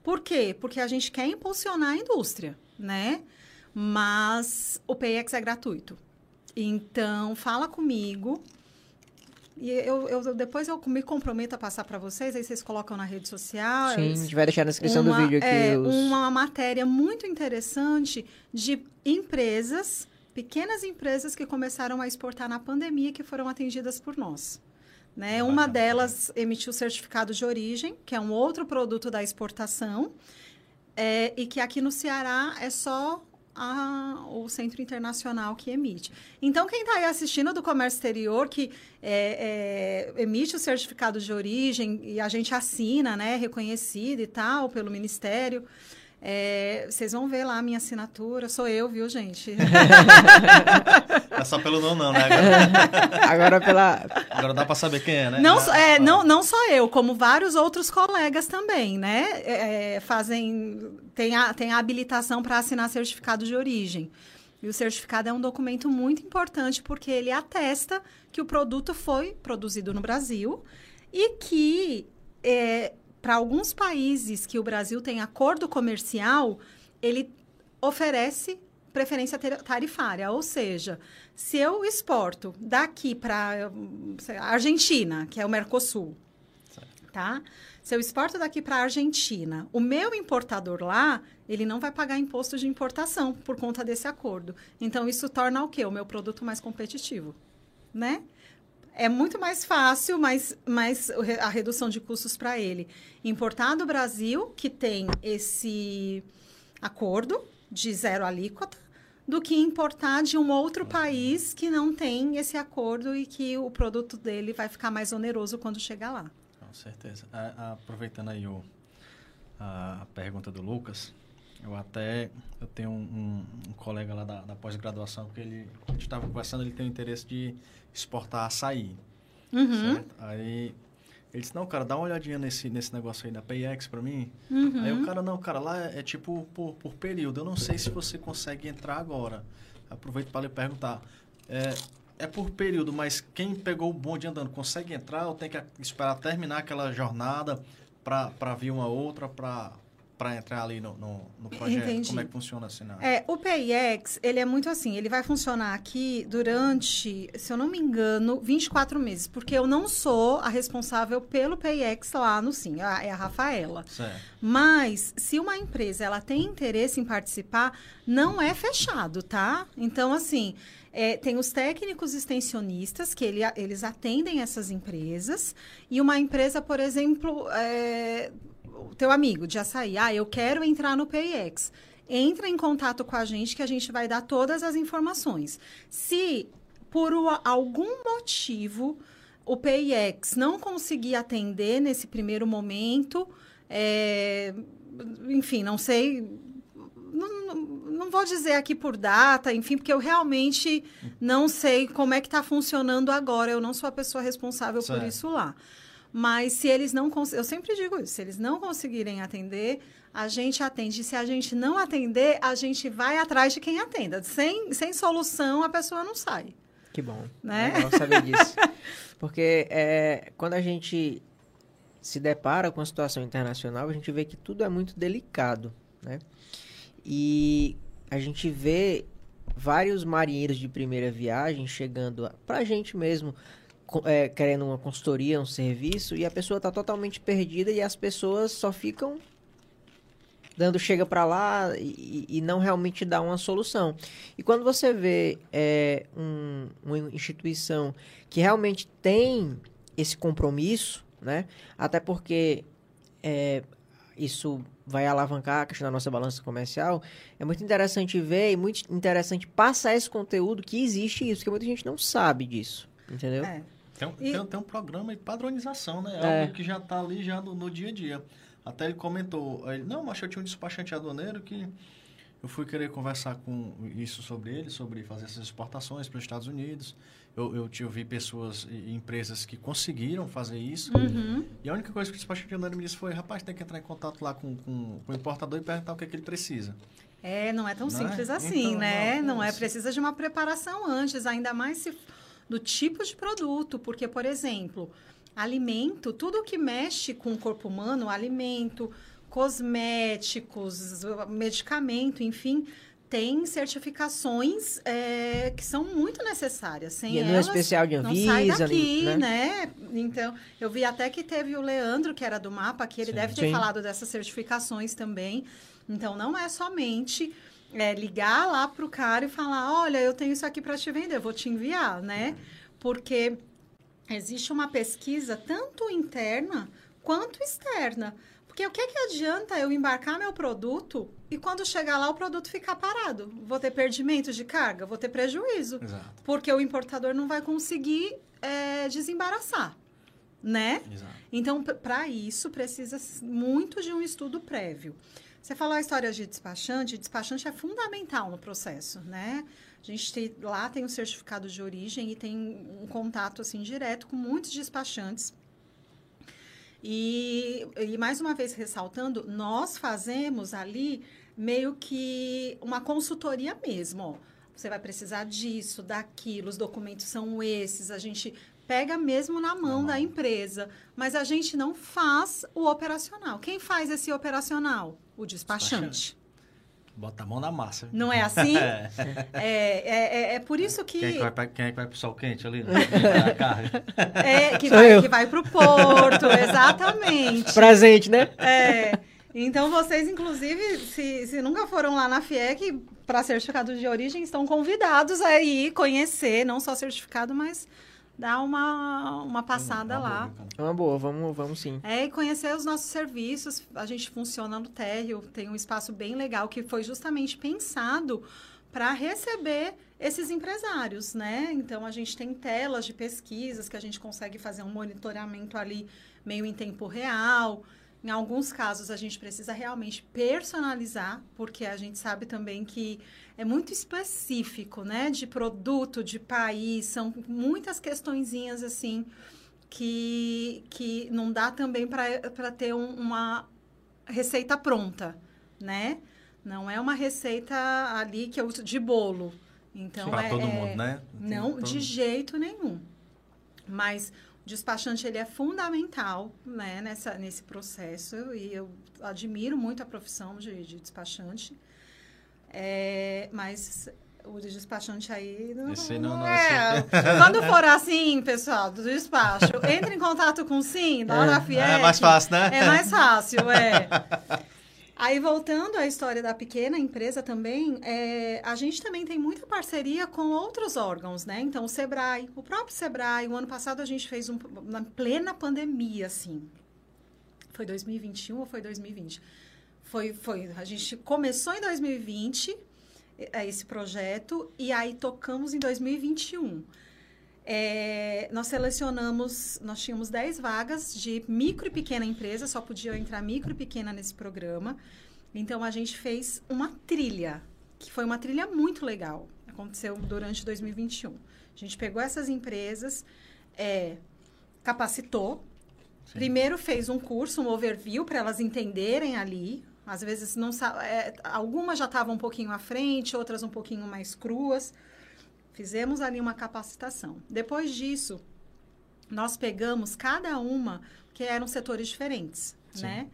Por quê? Porque a gente quer impulsionar a indústria, né? Mas o PX é gratuito. Então, fala comigo. E eu, eu- depois eu me comprometo a passar para vocês, aí vocês colocam na rede social. Sim, a gente vai deixar na descrição uma, do vídeo aqui é, os... uma matéria muito interessante de empresas, pequenas empresas que começaram a exportar na pandemia que foram atendidas por nós. Né? Bacana. Uma delas emitiu certificado de origem, que é um outro produto da exportação, é, e que aqui no Ceará é só a- o Centro Internacional que emite. Então, quem está aí assistindo do comércio exterior, que é, é, emite o certificado de origem e a gente assina, né, reconhecido e tal, pelo Ministério, é, vocês vão ver lá a minha assinatura. Sou eu, viu, gente? É só pelo não, não, né? Agora, Agora pela... agora dá pra saber quem é, né? Não, só- é, não, não só eu, como vários outros colegas também, né? É, é, fazem, tem a, tem a habilitação para assinar certificado de origem. E o certificado é um documento muito importante porque ele atesta que o produto foi produzido no Brasil e que, para alguns países que o Brasil tem acordo comercial, ele oferece preferência tarifária. Ou seja, se eu exporto daqui para a Argentina, que é o Mercosul, tá? Se eu exporto daqui para a Argentina, o meu importador lá, ele não vai pagar imposto de importação por conta desse acordo. Então, isso torna o quê? O meu produto mais competitivo, né? É muito mais fácil, mas, mas a redução de custos para ele. Importar do Brasil, que tem esse acordo de zero alíquota, do que importar de um outro país que não tem esse acordo e que o produto dele vai ficar mais oneroso quando chegar lá. Com certeza. A- aproveitando aí o, a, a pergunta do Lucas, eu até eu tenho um, um- colega lá da, da pós-graduação que ele a gente estava conversando, ele tem o interesse de exportar açaí, Uhum, certo? Aí ele disse, não, cara, dá uma olhadinha nesse, nesse negócio aí da PayEx pra mim. uhum. Aí o cara, não, cara, lá é, é tipo por, por período. Eu não sei se você consegue entrar agora. Aproveito para lhe perguntar. É, é por período, mas quem pegou o bonde andando consegue entrar ou tem que esperar terminar aquela jornada para vir uma outra para entrar ali no, no, no projeto? Entendi. Como é que funciona assim? Na... É, o PIX, ele é muito assim, ele vai funcionar aqui durante, se eu não me engano, 24 meses, porque eu não sou a responsável pelo PIX lá no SIM, a- é a Rafaela. Certo. Mas, se uma empresa ela tem interesse em participar, não é fechado, tá? Então, assim, é, tem os técnicos extensionistas, que ele- eles atendem essas empresas, e uma empresa, por exemplo, é, o teu amigo de açaí, ah, eu quero entrar no PIX. Entra em contato com a gente que a gente vai dar todas as informações. Se por o- algum motivo o PIX não conseguir atender nesse primeiro momento, é, enfim, não sei. Não, não, não vou dizer aqui por data, enfim, porque eu realmente não sei como é que está funcionando agora. Eu não sou a pessoa responsável por Certo. isso lá. Mas se eles não eu sempre digo isso, se eles não conseguirem atender, a gente atende. Se a gente não atender, a gente vai atrás de quem atenda. Sem, sem solução, a pessoa não sai. Que bom. Né? Legal saber disso. Porque é, quando a gente se depara com a situação internacional, a gente vê que tudo é muito delicado, né? E a gente vê vários marinheiros de primeira viagem chegando para a gente mesmo, é, querendo uma consultoria, um serviço, e a pessoa está totalmente perdida e as pessoas só ficam dando chega para lá e, e, não realmente dá uma solução. E quando você vê é, um, uma instituição que realmente tem esse compromisso, né? Até porque é, isso vai alavancar a questão da nossa balança comercial, é muito interessante ver e muito interessante passar esse conteúdo que existe isso, porque muita gente não sabe disso, entendeu? É. Tem, um, e... tem, tem, um programa de padronização, né? É. Algo que já está ali já no, no, dia a dia. Até ele comentou, ele, não, mas eu tinha um despachante aduaneiro que eu fui querer conversar com isso sobre ele, sobre fazer essas exportações para os Estados Unidos. Eu, eu, vi pessoas e empresas que conseguiram fazer isso. Uhum. E a única coisa que o despachante aduaneiro me disse foi, rapaz, tem que entrar em contato lá com, com, com o importador e perguntar o que, é que ele precisa. É, não é tão não é? simples é? assim, então, né? Não, não é, precisa de uma preparação antes, ainda mais se, do tipo de produto, porque, por exemplo, alimento, tudo que mexe com o corpo humano, alimento, cosméticos, medicamento, enfim, tem certificações é, que são muito necessárias. Sem e é elas, especial de Anvisa, não sai daqui, né? né? Então, eu vi até que teve o Leandro, que era do mapa, que ele sim, deve ter sim. falado dessas certificações também. Então, não é somente é, ligar lá para o cara e falar, olha, eu tenho isso aqui para te vender, eu vou te enviar, né? Porque existe uma pesquisa tanto interna quanto externa. Porque o que, que adianta eu embarcar meu produto e quando chegar lá o produto ficar parado? Vou ter perdimento de carga, vou ter prejuízo. Exato. Porque o importador não vai conseguir é, desembaraçar, né? Exato. Então, para isso, precisa muito de um estudo prévio. Você falou a história de despachante, despachante é fundamental no processo, né? A gente tem, lá tem o um certificado de origem e tem um contato assim direto com muitos despachantes. E, e mais uma vez ressaltando, nós fazemos ali meio que uma consultoria mesmo. Você vai precisar disso, daquilo, os documentos são esses, a gente pega mesmo na mão da empresa, mas a gente não faz o operacional. Quem faz esse operacional? O despachante. despachante. Bota a mão na massa. Não é assim? é. É, é, é, por isso que... Quem é que vai, pra, quem é que vai pro sol quente ali? Né? é, que vai, que vai pro porto, exatamente. Presente, né? É. Então, vocês, inclusive, se, se nunca foram lá na FIEC para certificado de origem, estão convidados a ir conhecer, não só certificado, mas dar uma, uma passada uma lá. É uma boa, vamos, vamos sim. É, e conhecer os nossos serviços. A gente funciona no térreo, tem um espaço bem legal que foi justamente pensado para receber esses empresários, né? Então a gente tem telas de pesquisas que a gente consegue fazer um monitoramento ali meio em tempo real. Em alguns casos, a gente precisa realmente personalizar, porque a gente sabe também que é muito específico, né? De produto, de país, são muitas questõezinhas assim que, que não dá também para ter um, uma receita pronta, né? Não é uma receita ali que eu de bolo. Então, para é, todo mundo, é, né? Não, de jeito nenhum. Mas o despachante ele é fundamental né, nessa, nesse processo e eu admiro muito a profissão de, de despachante. É, mas o despachante aí não, Esse não, não é. Quando for assim, pessoal, do despacho, entre em contato com o Sim, da hora é, É mais fácil, né? É mais fácil, é. Aí, voltando à história da pequena empresa também, é, a gente também tem muita parceria com outros órgãos, né? Então, o SEBRAE, o próprio SEBRAE, o ano passado a gente fez um, na plena pandemia, assim. Foi 2021 ou foi 2020? Foi, foi. A gente começou em 2020 é, esse projeto e aí tocamos em 2021. É, nós selecionamos, nós tínhamos 10 vagas de micro e pequena empresa, só podia entrar micro e pequena nesse programa. Então, a gente fez uma trilha, que foi uma trilha muito legal. Aconteceu durante 2021. A gente pegou essas empresas, é, capacitou. Sim. Primeiro fez um curso, um overview, para elas entenderem ali. Às vezes, não é, algumas já estavam um pouquinho à frente, outras um pouquinho mais cruas Fizemos ali uma capacitação. Depois disso, nós pegamos cada uma, que eram setores diferentes, Sim. né?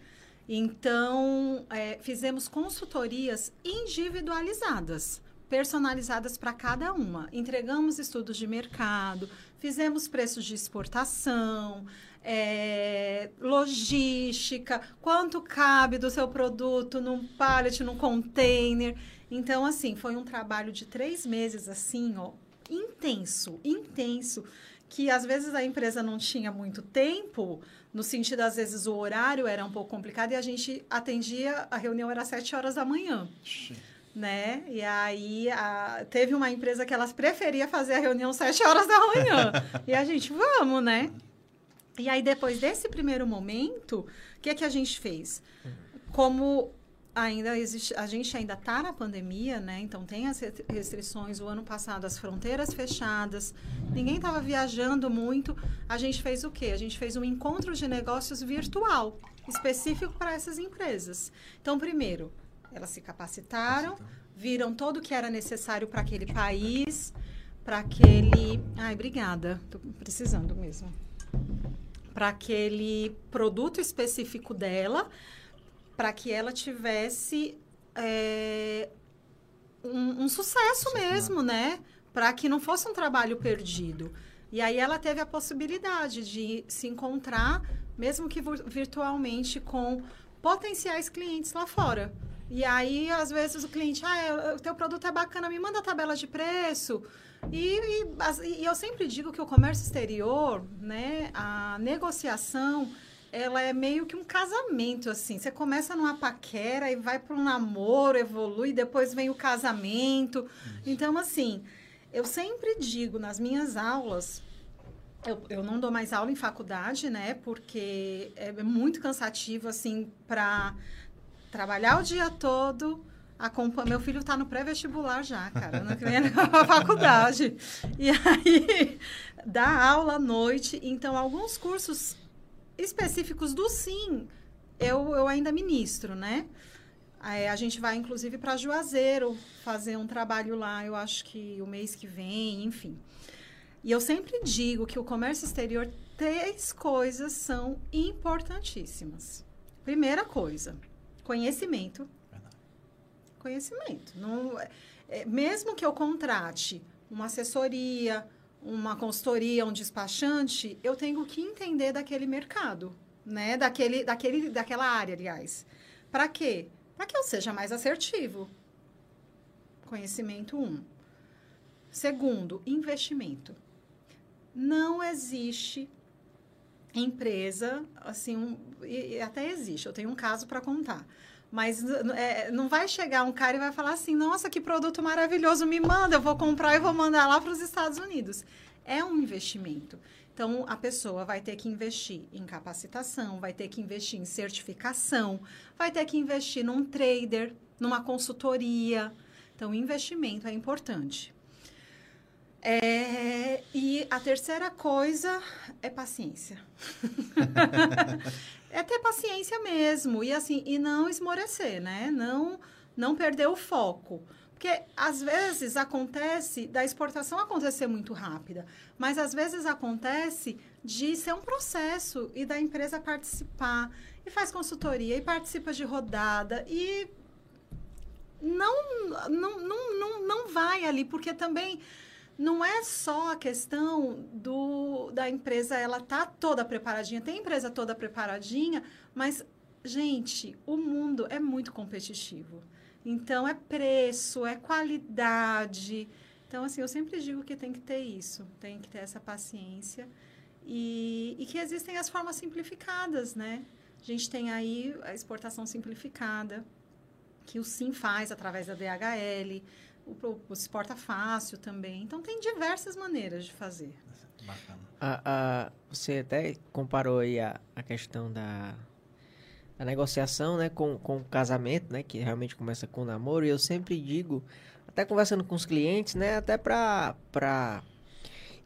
Então, é, fizemos consultorias individualizadas personalizadas para cada uma. Entregamos estudos de mercado, fizemos preços de exportação, é, logística, quanto cabe do seu produto num pallet, num container. Então, assim, foi um trabalho de três meses, assim, ó, intenso, intenso, que às vezes a empresa não tinha muito tempo, no sentido, às vezes, o horário era um pouco complicado e a gente atendia, a reunião era às sete horas da manhã. Né? E aí a, teve uma empresa que elas preferia fazer a reunião sete horas da manhã. e a gente, vamos, né? E aí, depois desse primeiro momento, o que, é que a gente fez? Como ainda existe, a gente ainda está na pandemia, né? Então tem as restrições. O ano passado as fronteiras fechadas, ninguém estava viajando muito. A gente fez o quê? A gente fez um encontro de negócios virtual específico para essas empresas. Então, primeiro, elas se capacitaram, viram todo o que era necessário para aquele país, para aquele. Ai, obrigada. Estou precisando mesmo para aquele produto específico dela, para que ela tivesse é, um, um, sucesso mesmo, né? Para que não fosse um trabalho perdido. E aí ela teve a possibilidade de se encontrar, mesmo que virtualmente, com potenciais clientes lá fora. E aí, às vezes, o cliente, ah, o teu produto é bacana, me manda a tabela de preço. E, e, e, eu sempre digo que o comércio exterior, né, a negociação, ela é meio que um casamento, assim. Você começa numa paquera e vai para um namoro, evolui, depois vem o casamento. Então, assim, eu sempre digo nas minhas aulas, eu, eu não dou mais aula em faculdade, né, porque é muito cansativo, assim, para trabalhar o dia todo acompanha. Meu filho está no pré-vestibular já, cara, na faculdade. E aí dá aula à noite. Então, alguns cursos específicos do SIM eu, eu ainda ministro, né? Aí a gente vai, inclusive, para Juazeiro fazer um trabalho lá, eu acho que o mês que vem, enfim. E eu sempre digo que o comércio exterior, três coisas são importantíssimas. Primeira coisa, conhecimento conhecimento. Não, é, mesmo que eu contrate uma assessoria, uma consultoria, um despachante, eu tenho que entender daquele mercado, né? Daquele, daquele, daquela área, aliás. Para quê? Para que eu seja mais assertivo. Conhecimento um. Segundo, investimento. Não existe empresa, assim, um, e até existe, eu tenho um caso para contar mas é, não vai chegar um cara e vai falar assim: nossa, que produto maravilhoso, me manda, eu vou comprar e vou mandar lá para os Estados Unidos. É um investimento. Então, a pessoa vai ter que investir em capacitação, vai ter que investir em certificação, vai ter que investir num trader, numa consultoria. Então, investimento é importante. É, e a terceira coisa é paciência. é ter paciência mesmo e assim e não esmorecer, né? Não não perder o foco. Porque às vezes acontece da exportação acontecer muito rápida, mas às vezes acontece de ser um processo e da empresa participar e faz consultoria e participa de rodada e não não não não, não vai ali porque também não é só a questão do, da empresa, ela tá toda preparadinha. Tem empresa toda preparadinha, mas, gente, o mundo é muito competitivo. Então, é preço, é qualidade. Então, assim, eu sempre digo que tem que ter isso, tem que ter essa paciência. E, e que existem as formas simplificadas, né? A gente tem aí a exportação simplificada, que o SIM faz através da DHL o, o exporta fácil também. Então, tem diversas maneiras de fazer. Bacana. Ah, ah, você até comparou aí a, a questão da, da negociação, né, com, com o casamento, né, que realmente começa com o namoro. E eu sempre digo, até conversando com os clientes, né, até para para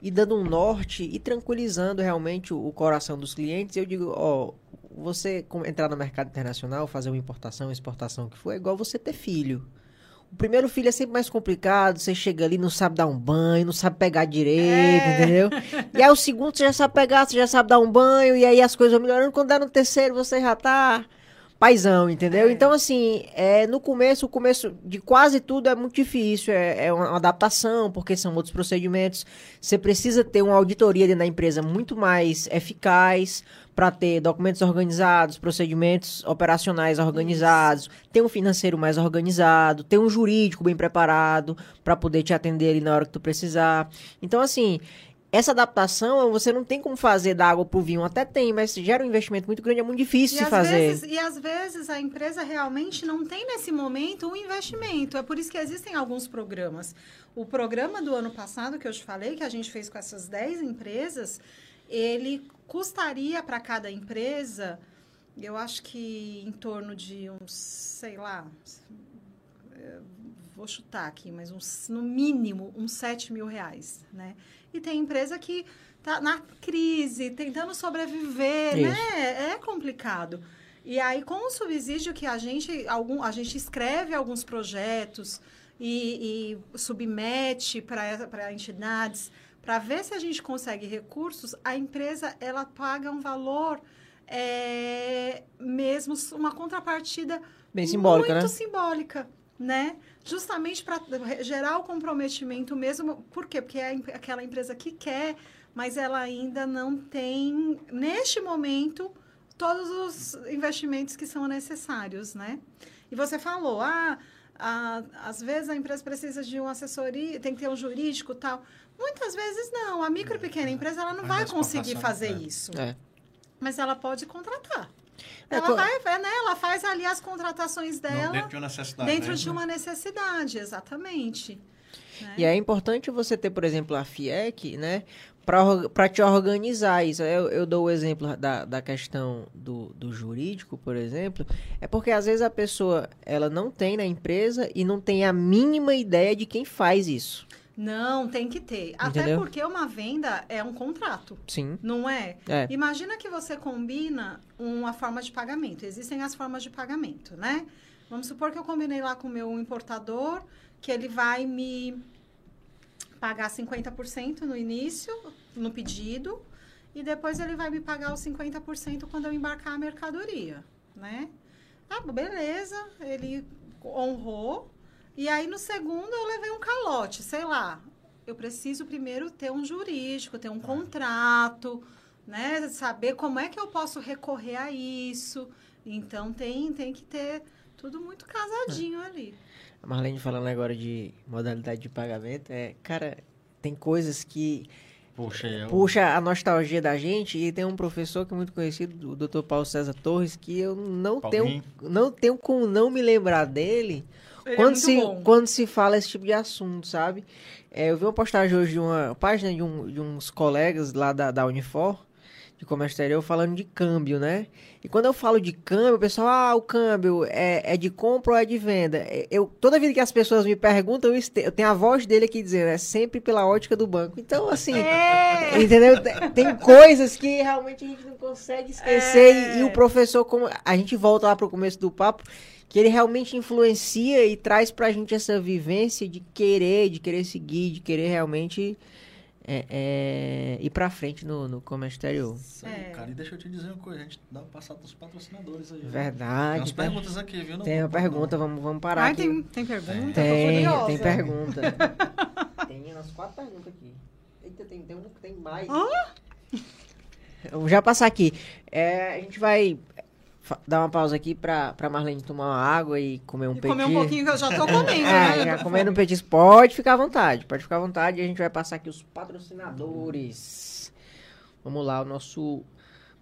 ir dando um norte e tranquilizando realmente o, o coração dos clientes. Eu digo, ó, você entrar no mercado internacional, fazer uma importação, exportação que for, é igual você ter filho. O primeiro filho é sempre mais complicado, você chega ali, não sabe dar um banho, não sabe pegar direito, é. entendeu? E aí o segundo você já sabe pegar, você já sabe dar um banho, e aí as coisas vão melhorando. Quando dá no terceiro, você já tá paizão, entendeu? É. Então, assim, é, no começo, o começo de quase tudo é muito difícil, é, é uma adaptação, porque são outros procedimentos. Você precisa ter uma auditoria dentro da empresa muito mais eficaz para ter documentos organizados, procedimentos operacionais organizados, ter um financeiro mais organizado, ter um jurídico bem preparado para poder te atender ali na hora que tu precisar. Então, assim, essa adaptação você não tem como fazer da água para o vinho. Até tem, mas gera um investimento muito grande, é muito difícil e de fazer. Vezes, e às vezes a empresa realmente não tem nesse momento um investimento. É por isso que existem alguns programas. O programa do ano passado, que eu te falei, que a gente fez com essas 10 empresas, ele custaria para cada empresa, eu acho que em torno de uns, sei lá, vou chutar aqui, mas uns, no mínimo uns 7 mil reais, né? E tem empresa que está na crise, tentando sobreviver, Isso. né? É complicado. E aí, com o subsídio que a gente, algum, a gente escreve alguns projetos e, e submete para entidades, para ver se a gente consegue recursos, a empresa ela paga um valor é, mesmo uma contrapartida bem simbólica, muito né? simbólica, né? justamente para gerar o comprometimento mesmo. Por quê? Porque é aquela empresa que quer, mas ela ainda não tem, neste momento, todos os investimentos que são necessários, né? E você falou, ah, a, às vezes a empresa precisa de uma assessoria, tem que ter um jurídico tal. Muitas vezes não. A micro e pequena empresa ela não vai conseguir fazer é. isso. É. Mas ela pode contratar. É, ela vai, né? Ela faz ali as contratações dela. Não, dentro de uma necessidade. Dentro né? de uma necessidade, exatamente. Né? E é importante você ter, por exemplo, a FIEC, né? Para te organizar isso. Eu, eu dou o exemplo da, da questão do, do jurídico, por exemplo. É porque às vezes a pessoa ela não tem na empresa e não tem a mínima ideia de quem faz isso. Não, tem que ter. Entendeu? Até porque uma venda é um contrato. Sim. Não é? é? Imagina que você combina uma forma de pagamento. Existem as formas de pagamento, né? Vamos supor que eu combinei lá com o meu importador que ele vai me pagar 50% no início, no pedido, e depois ele vai me pagar os 50% quando eu embarcar a mercadoria, né? Ah, beleza, ele honrou, e aí, no segundo, eu levei um calote, sei lá. Eu preciso primeiro ter um jurídico, ter um tá. contrato, né? Saber como é que eu posso recorrer a isso. Então, tem, tem que ter tudo muito casadinho é. ali. A Marlene falando agora de modalidade de pagamento, é, cara, tem coisas que Puxa, eu... puxa a nostalgia da gente e tem um professor que é muito conhecido, o Dr. Paulo César Torres, que eu não tenho não tenho como não me lembrar dele, ele é quando, é se, bom. quando se fala esse tipo de assunto, sabe? É, eu vi uma postagem hoje de uma página de, um, de uns colegas lá da, da Unifor, de comércio exterior, falando de câmbio, né? E quando eu falo de câmbio, o pessoal, ah, o câmbio é, é de compra ou é de venda? É, eu, toda vida que as pessoas me perguntam, eu, eu tenho a voz dele aqui dizendo, é sempre pela ótica do banco. Então, assim, é. entendeu? Tem coisas que realmente a gente não consegue esquecer. E, e, o professor, como a gente volta lá para o começo do papo, que ele realmente influencia e traz pra gente essa vivência de querer, de querer seguir, de querer realmente é, é, ir pra frente no, no comércio exterior. Isso aí, é. cara. E deixa eu te dizer uma coisa, a gente dá uma passada dos patrocinadores aí. Verdade. Tem umas tá... perguntas aqui, viu? tem uma pergunta, vamos, vamos parar aqui. Tem, tem pergunta? Tem, tem pergunta. tem umas quatro perguntas aqui. Eita, tem, tem um que tem mais. Ah? Vamos já passar aqui. É, a gente vai dar uma pausa aqui pra, pra Marlene tomar uma água e comer um e comer um pouquinho que eu já tô comendo, é, né? Já comendo um petisco. Pode ficar à vontade, pode ficar à vontade. E a gente vai passar aqui os patrocinadores. Vamos lá, o nosso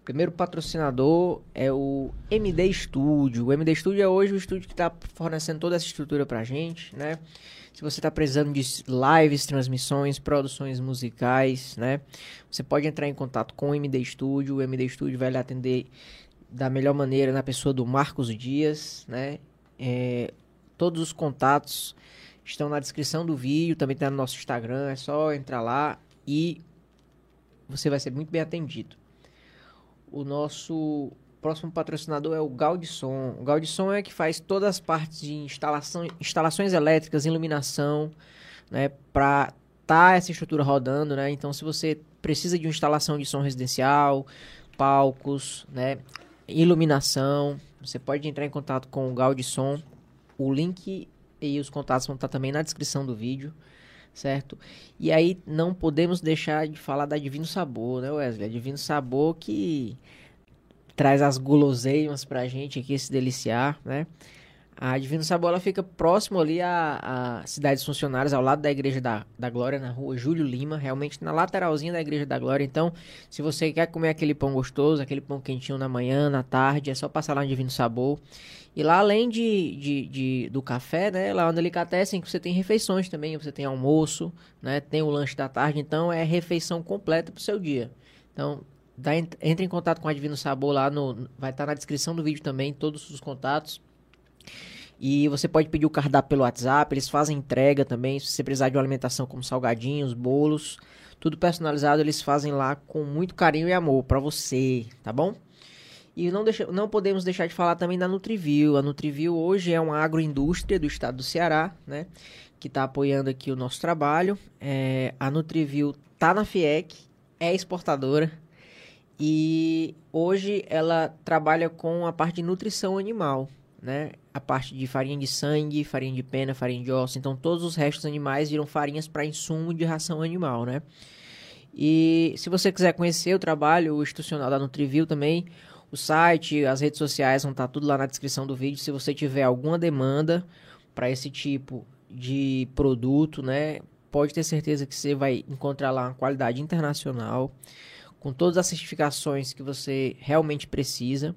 primeiro patrocinador é o MD Studio. O MD Studio é hoje o estúdio que está fornecendo toda essa estrutura pra gente, né? Se você está precisando de lives, transmissões, produções musicais, né? Você pode entrar em contato com o MD Studio. O MD Studio vai lhe atender da melhor maneira na pessoa do Marcos Dias, né? É, todos os contatos estão na descrição do vídeo, também está no nosso Instagram, é só entrar lá e você vai ser muito bem atendido. O nosso próximo patrocinador é o Gaudisson. O Gaudisson é que faz todas as partes de instalação, instalações elétricas, iluminação, né, para tá essa estrutura rodando, né? Então, se você precisa de uma instalação de som residencial, palcos, né, iluminação. Você pode entrar em contato com o Som. O link e os contatos vão estar também na descrição do vídeo, certo? E aí não podemos deixar de falar da Divino Sabor, né, Wesley? A Divino Sabor que traz as guloseimas pra gente aqui se deliciar, né? A Divino Sabor fica próximo ali à, à Cidades Funcionárias, ao lado da Igreja da, da Glória, na rua Júlio Lima, realmente na lateralzinha da Igreja da Glória. Então, se você quer comer aquele pão gostoso, aquele pão quentinho na manhã, na tarde, é só passar lá no Divino Sabor. E lá, além de, de, de do café, né, lá onde Delicatessen, você tem refeições também, você tem almoço, né, tem o lanche da tarde, então é refeição completa pro seu dia. Então, dá, entre em contato com a Divino Sabor lá, no, vai estar tá na descrição do vídeo também, todos os contatos. E você pode pedir o cardápio pelo WhatsApp, eles fazem entrega também, se você precisar de uma alimentação como salgadinhos, bolos, tudo personalizado, eles fazem lá com muito carinho e amor para você, tá bom? E não, deixa, não podemos deixar de falar também da Nutrivil. A Nutrivil hoje é uma agroindústria do estado do Ceará, né? Que está apoiando aqui o nosso trabalho. É, a Nutrivil tá na FIEC, é exportadora. E hoje ela trabalha com a parte de nutrição animal né? A parte de farinha de sangue, farinha de pena, farinha de osso. Então, todos os restos animais viram farinhas para insumo de ração animal, né? E se você quiser conhecer o trabalho institucional da Nutrivil também, o site, as redes sociais vão estar tá tudo lá na descrição do vídeo. Se você tiver alguma demanda para esse tipo de produto, né? Pode ter certeza que você vai encontrar lá uma qualidade internacional, com todas as certificações que você realmente precisa.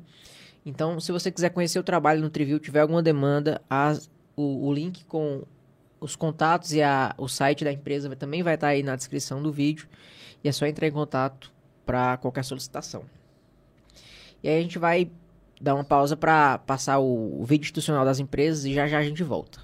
Então, se você quiser conhecer o trabalho no Trivil, tiver alguma demanda, as, o, o, link com os contatos e a, o site da empresa também vai estar aí na descrição do vídeo. E é só entrar em contato para qualquer solicitação. E aí a gente vai dar uma pausa para passar o, o vídeo institucional das empresas e já já a gente volta.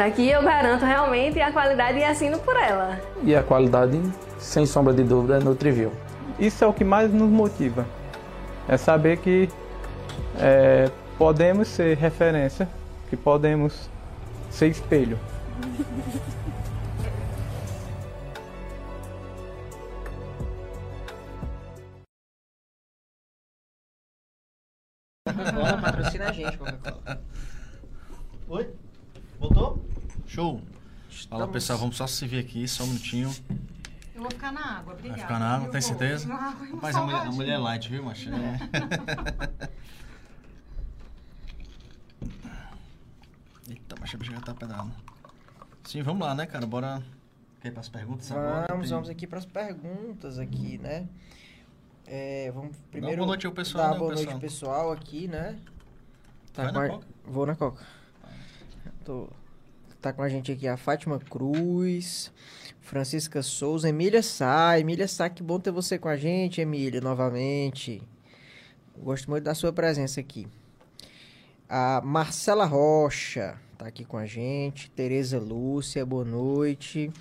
Aqui eu garanto realmente a qualidade e assino por ela. E a qualidade, sem sombra de dúvida, é Nutrivil. Isso é o que mais nos motiva. É saber que é, podemos ser referência, que podemos ser espelho. Coca-Cola patrocina a gente, Coca-Cola. Oi? Voltou? Show. Fala pessoal, vamos só se ver aqui, só um minutinho. Eu vou ficar na água, obrigada. Vai ficar na água, Eu tem vou. certeza? Na água Mas a mulher, a mulher é light, viu, macho? É. Eita, mas a já tá pedalando. Sim, vamos lá, né, cara? Bora. Quer ir pras perguntas agora? Vamos, Tem- vamos aqui para as perguntas aqui, né? É, vamos primeiro boa noite ao pessoal, dar né, boa o noite pessoal? pessoal aqui, né? Tá Vai com na a- Coca? Vou na Coca. Tô... Tá com a gente aqui a Fátima Cruz, Francisca Souza, Emília Sá. Emília Sá, que bom ter você com a gente, Emília, novamente. Gosto muito da sua presença aqui. A Marcela Rocha tá aqui com a gente. Tereza Lúcia, boa noite.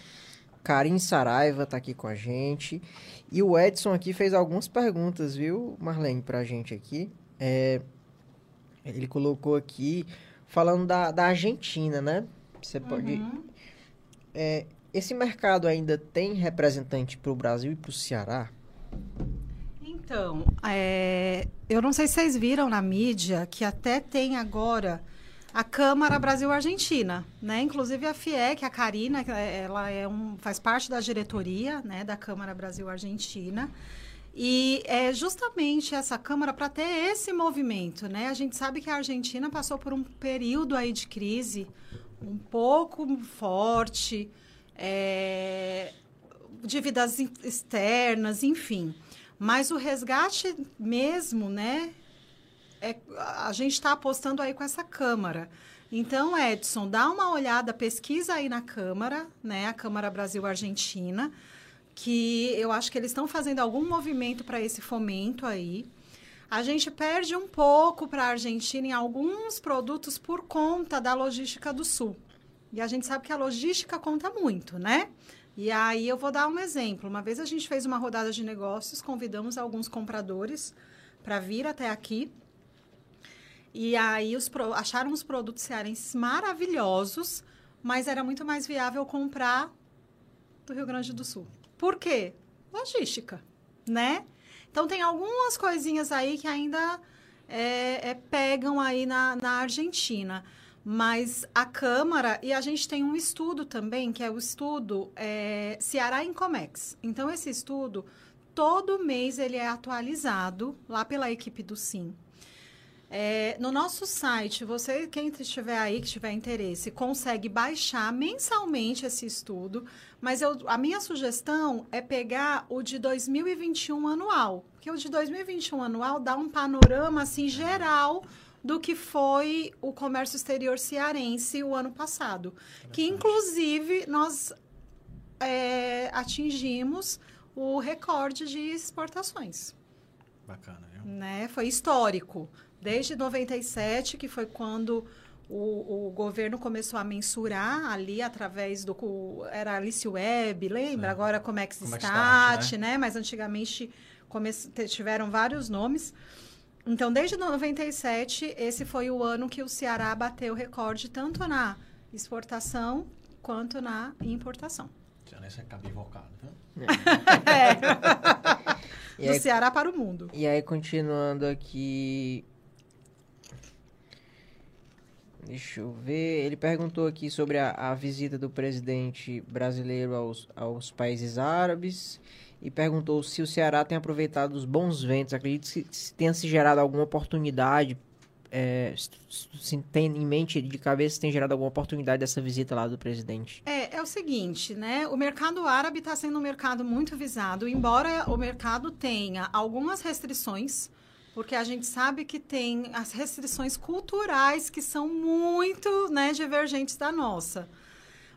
Karim Saraiva tá aqui com a gente. E o Edson aqui fez algumas perguntas, viu, Marlene, pra gente aqui. É, ele colocou aqui, falando da, da Argentina, né? Você pode... Uhum. É, esse mercado ainda tem representante para o Brasil e para o Ceará? Então, é, eu não sei se vocês viram na mídia que até tem agora a Câmara Brasil-Argentina, né? Inclusive a FIEC, a Karina, ela é um, faz parte da diretoria né, da Câmara Brasil-Argentina. E é justamente essa Câmara para ter esse movimento, né? A gente sabe que a Argentina passou por um período aí de crise um pouco forte, é, dívidas externas, enfim. Mas o resgate mesmo, né? É, a gente está apostando aí com essa Câmara. Então, Edson, dá uma olhada, pesquisa aí na Câmara, né? A Câmara Brasil-Argentina, que eu acho que eles estão fazendo algum movimento para esse fomento aí. A gente perde um pouco para a Argentina em alguns produtos por conta da logística do Sul. E a gente sabe que a logística conta muito, né? E aí eu vou dar um exemplo. Uma vez a gente fez uma rodada de negócios, convidamos alguns compradores para vir até aqui. E aí os pro- acharam os produtos cearenses maravilhosos, mas era muito mais viável comprar do Rio Grande do Sul. Por quê? Logística, né? Então tem algumas coisinhas aí que ainda é, é, pegam aí na, na Argentina. Mas a Câmara, e a gente tem um estudo também, que é o estudo é, Ceará Incomex. Então, esse estudo, todo mês ele é atualizado lá pela equipe do SIM. É, no nosso site, você, quem estiver aí, que tiver interesse, consegue baixar mensalmente esse estudo, mas eu, a minha sugestão é pegar o de 2021 anual, porque o de 2021 anual dá um panorama assim geral do que foi o comércio exterior cearense o ano passado, que inclusive nós é, atingimos o recorde de exportações Bacana, viu? né? Foi histórico. Desde 97, que foi quando o, o governo começou a mensurar ali através do... Era Alice Web, lembra? Sim. Agora Comex Stat, Stat, né? Mas antigamente come- tiveram vários nomes. Então, desde 97, esse foi o ano que o Ceará bateu o recorde tanto na exportação quanto na importação. Cearense é cabivocado, viu? E Do aí, Ceará para o mundo. e aí, continuando aqui. Deixa eu ver. Ele perguntou aqui sobre a, a visita do presidente brasileiro aos, aos países árabes e perguntou se o Ceará tem aproveitado os bons ventos. Acredito que se tenha se gerado alguma oportunidade. é, se, tem em mente de cabeça se tem gerado alguma oportunidade dessa visita lá do presidente. É, é o seguinte, né? O mercado árabe está sendo um mercado muito visado, embora o mercado tenha algumas restrições, porque a gente sabe que tem as restrições culturais que são muito né, divergentes da nossa.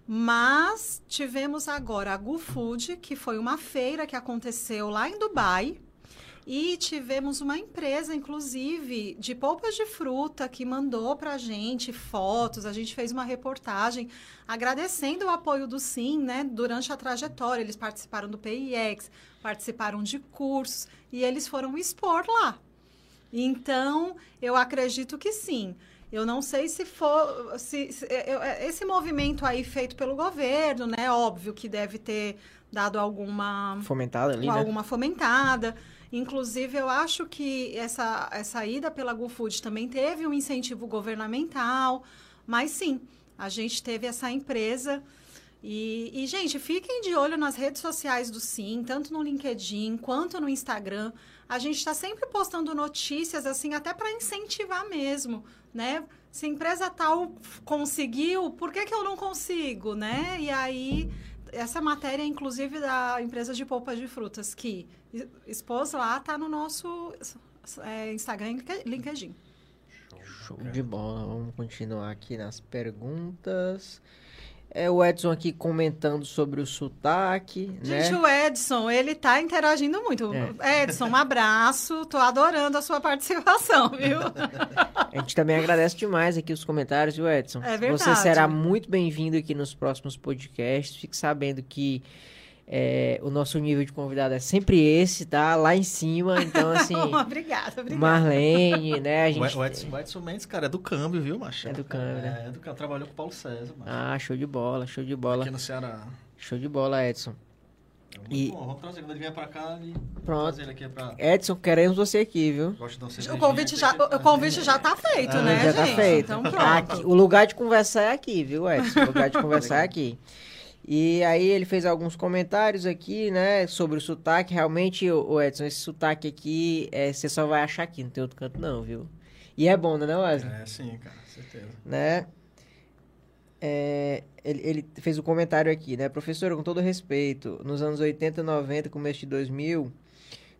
Mas tivemos agora a GoFood, que foi uma feira que aconteceu lá em Dubai, e tivemos uma empresa, inclusive, de polpas de fruta que mandou para a gente fotos. A gente fez uma reportagem agradecendo o apoio do Sim, né, durante a trajetória. Eles participaram do PIX, participaram de cursos e eles foram expor lá. Então, eu acredito que sim. Eu não sei se for. Se, se- eu- esse movimento aí feito pelo governo, né? Óbvio que deve ter dado alguma Fomentada ali, né? alguma fomentada. Inclusive, eu acho que essa, essa ida pela GoFood também teve um incentivo governamental. Mas sim, a gente teve essa empresa. E, e, gente, fiquem de olho nas redes sociais do Sim, tanto no LinkedIn quanto no Instagram. A gente está sempre postando notícias, assim, até para incentivar mesmo, né? Se empresa tal conseguiu, por que, que eu não consigo, né? E aí, essa matéria, inclusive, da empresa de polpa de frutas, que expôs lá, tá no nosso é, Instagram e LinkedIn. Show de bola. Vamos continuar aqui nas perguntas. É o Edson aqui comentando sobre o sotaque, Gente, né? o Edson, ele tá interagindo muito. É. Edson, um abraço. Tô adorando a sua participação, viu? A gente também agradece demais aqui os comentários, viu, Edson? É verdade. Você será muito bem-vindo aqui nos próximos podcasts. Fique sabendo que é, o nosso nível de convidado é sempre esse, tá? Lá em cima. Então, assim, obrigada, obrigada. Marlene, né? A O gente... o Edson, o Edson Mendes, cara, é do câmbio, viu, macho? É do câmbio, né? É, do câmbio. Trabalhou com o Paulo César, macho. Ah, show de bola, show de bola. Aqui no Ceará. Show de bola, Edson. É muito E- bom. Vamos trazer. Quando ele vier pra cá, ele... Pronto. trazer ele aqui pra... Edson, queremos você aqui, viu? Gosto de dar um O convite, já, o convite já tá feito, Ah, né, já gente? tá feito. Então, pronto. Aqui, o lugar de conversar é aqui, viu, Edson? O lugar de conversar é aqui. E aí ele fez alguns comentários aqui, né, sobre o sotaque. Realmente, o o Edson, esse sotaque aqui, é, você só vai achar aqui, não tem outro canto não, viu? E é bom, né, não, Wesley? É, sim, cara, certeza. né? É, ele, ele fez um comentário aqui, né? Professor, com todo respeito, nos anos 80, 90, começo de 2000,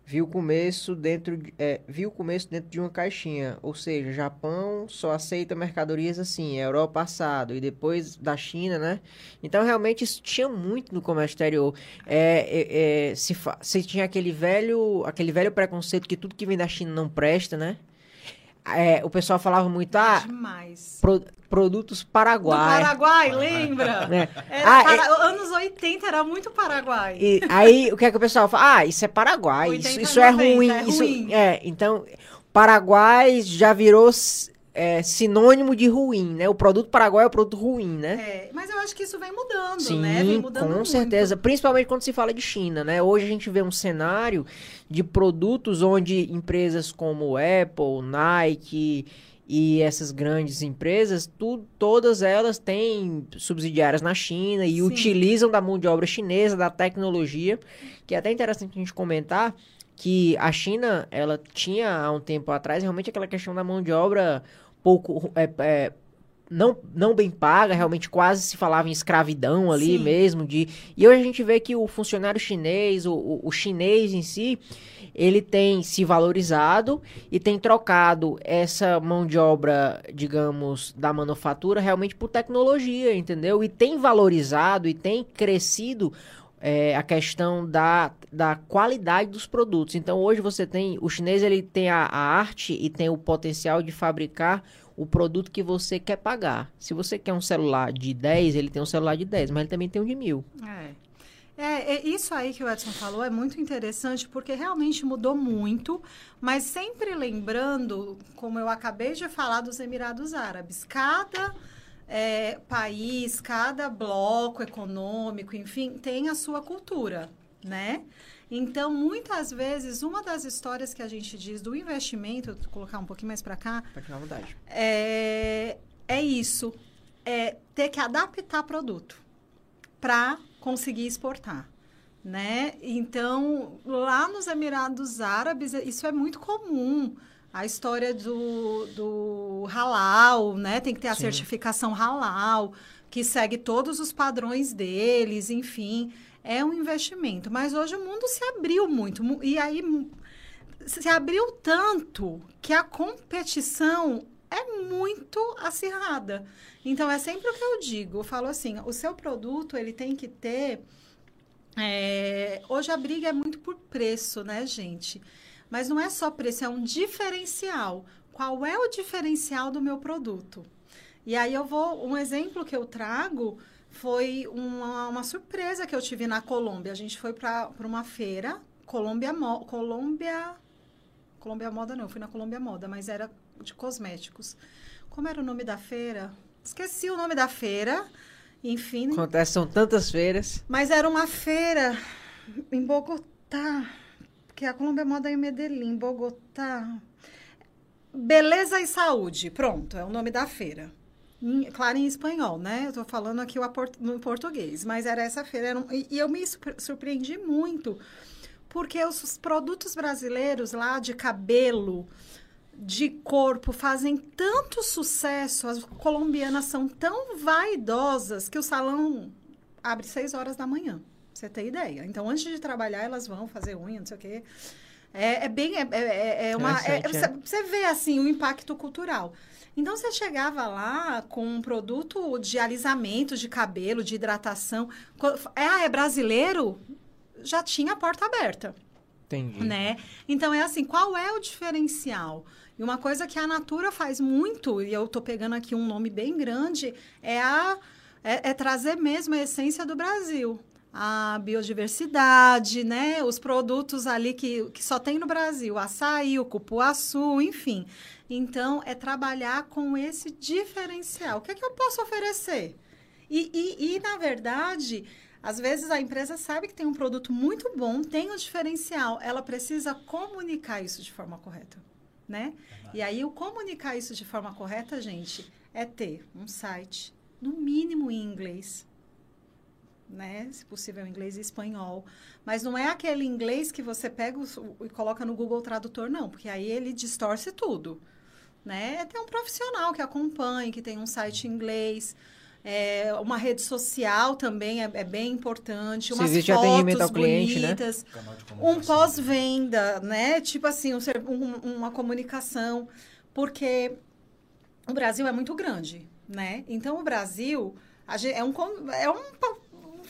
viu o começo dentro de, é, viu o começo dentro de uma caixinha, ou seja, Japão só aceita mercadorias assim, Europa passado e depois da China, né? Então realmente isso tinha muito no comércio exterior. É, é, é, se, se tinha aquele velho, aquele velho preconceito que tudo que vem da China não presta, né? É, o pessoal falava muito, ah, Demais. pro- produtos Do Paraguai. Paraguai, lembra? né? Era Ah, para- Anos 80 era muito Paraguai. E aí, o que é que o pessoal fala? Ah, isso é Paraguai, 80, isso, isso é 90, ruim. é isso, ruim. é, então, Paraguai já virou é, sinônimo de ruim, né? O produto Paraguai é o produto ruim, né? É, mas eu acho que isso vem mudando, Sim, né? Vem mudando com muito. certeza. Principalmente quando se fala de China, né? Hoje a gente vê um cenário de produtos onde empresas como Apple, Nike e essas grandes empresas, tu, todas elas têm subsidiárias na China e Sim. utilizam da mão de obra chinesa, da tecnologia, que é até interessante a gente comentar que a China, ela tinha há um tempo atrás realmente aquela questão da mão de obra pouco é, é, não, não bem paga, realmente quase se falava em escravidão ali Sim. mesmo. De, e hoje a gente vê que o funcionário chinês, o, o, o chinês em si, ele tem se valorizado e tem trocado essa mão de obra, digamos, da manufatura realmente por tecnologia, entendeu? E tem valorizado e tem crescido é, a questão da, da qualidade dos produtos. Então hoje você tem, o chinês ele tem a, a arte e tem o potencial de fabricar o produto que você quer pagar. Se você quer um celular de 10, ele tem um celular de 10, mas ele também tem um de mil. É. É, é, isso aí que o Edson falou é muito interessante porque realmente mudou muito, mas sempre lembrando, como eu acabei de falar dos Emirados Árabes, cada é, país, cada bloco econômico, enfim, tem a sua cultura, né? Então, muitas vezes, uma das histórias que a gente diz do investimento, vou colocar um pouquinho mais para cá, vontade. é, é isso, é ter que adaptar produto para conseguir exportar, né? Então, lá nos Emirados Árabes, isso é muito comum. A história do, do halal, né? Tem que ter a Sim. certificação halal, que segue todos os padrões deles, enfim. É um investimento. Mas hoje o mundo se abriu muito. mu- E aí se abriu tanto que a competição é muito acirrada. Então, é sempre o que eu digo. Eu falo assim, o seu produto, ele tem que ter... é, hoje a briga é muito por preço, né, gente? Mas não é só preço, é um diferencial. Qual é o diferencial do meu produto? E aí eu vou... Um exemplo que eu trago foi uma, uma surpresa que eu tive na Colômbia. A gente foi para uma feira, Colômbia... Mo- Colômbia... Colômbia Moda não, eu fui na Colômbia Moda, mas era de cosméticos. Como era o nome da feira? Esqueci o nome da feira. Enfim, Acontece, são tantas feiras. mas era uma feira em Bogotá, porque a Colômbia Moda é em Medellín, Bogotá. Beleza e Saúde, pronto, é o nome da feira. Em- claro, em espanhol, né? Eu tô falando aqui o no português, mas era essa feira. era um- e, e eu me surpre- surpreendi muito, porque os produtos brasileiros lá de cabelo, de corpo fazem tanto sucesso, as colombianas são tão vaidosas que o salão abre seis horas da manhã. Você tem ideia? Então, antes de trabalhar, elas vão fazer unha, não sei o quê. É, é bem. É, é, é uma, é, você, é. você vê assim o impacto cultural. Então você chegava lá com um produto de alisamento de cabelo, de hidratação. É, ah, é brasileiro? Já tinha a porta aberta Entendi. né? Então é assim, qual é o diferencial? E uma coisa que a Natura faz muito, e eu tô pegando aqui um nome bem grande, é a é, é trazer mesmo a essência do Brasil. A biodiversidade, né? Os produtos ali que, que só tem no Brasil, açaí, o cupuaçu, enfim. Então, é trabalhar com esse diferencial. O que é que eu posso oferecer? E, e, e, na verdade, às vezes a empresa sabe que tem um produto muito bom, tem um diferencial, ela precisa comunicar isso de forma correta, né? E aí, o comunicar isso de forma correta, gente, é ter um site, no mínimo em inglês, né? Se possível, inglês e espanhol. Mas não é aquele inglês que você pega e coloca no Google Tradutor, não, porque aí ele distorce tudo, né? É ter um profissional que acompanhe, que tem um site em inglês, é, uma rede social também é, é bem importante, umas Serviço de fotos atendimento ao cliente, né? bonitas, um pós-venda, né? Tipo assim, um um- uma comunicação, porque o Brasil é muito grande, né? Então o Brasil é um é um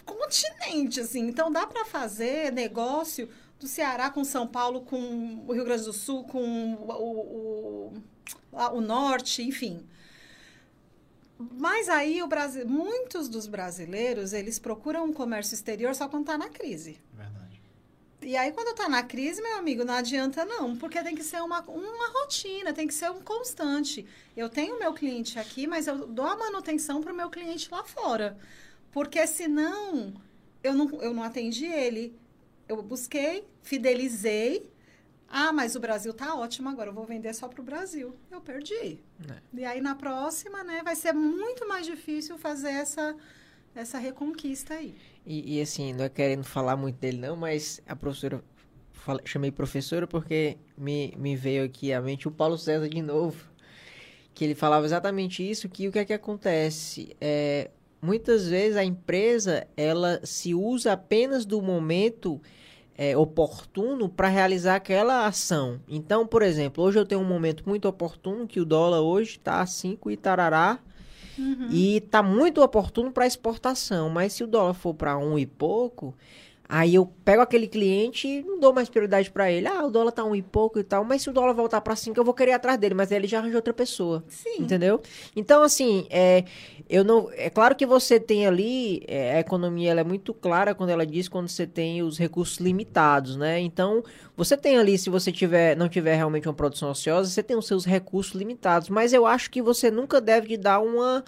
continente, assim. Então dá para fazer negócio do Ceará com São Paulo, com o Rio Grande do Sul, com o, o, o, norte, enfim. Mas aí o Brasil, muitos dos brasileiros eles procuram um comércio exterior só quando está na crise. Verdade. E aí, quando tá na crise, meu amigo, não adianta não, porque tem que ser uma, uma rotina, tem que ser um constante. Eu tenho meu cliente aqui, mas eu dou a manutenção para o meu cliente lá fora. Porque senão, eu não, eu não atendi ele. Eu busquei, fidelizei. Ah, mas o Brasil tá ótimo agora, eu vou vender só para o Brasil. Eu perdi. É. E aí, na próxima, né, vai ser muito mais difícil fazer essa, essa reconquista aí. E, e, assim, não é querendo falar muito dele não, mas a professora, fala- chamei professora porque me, me veio aqui à mente o Paulo César de novo, que ele falava exatamente isso, que o que é que acontece? É, muitas vezes a empresa, ela se usa apenas do momento é, oportuno para realizar aquela ação. Então, por exemplo, hoje eu tenho um momento muito oportuno que o dólar hoje está a 5 e tarará, e tá muito oportuno para exportação, mas se o dólar for para um e pouco, aí eu pego aquele cliente e não dou mais prioridade para ele. Ah, o dólar tá um e pouco e tal, mas se o dólar voltar para cinco, eu vou querer ir atrás dele, mas aí ele já arranja outra pessoa. Sim. Entendeu? Então, assim, é, eu não, é claro que você tem ali, é, a economia ela é muito clara quando ela diz quando você tem os recursos limitados, né? Então, você tem ali, se você tiver, não tiver realmente uma produção ociosa, você tem os seus recursos limitados, mas eu acho que você nunca deve de dar uma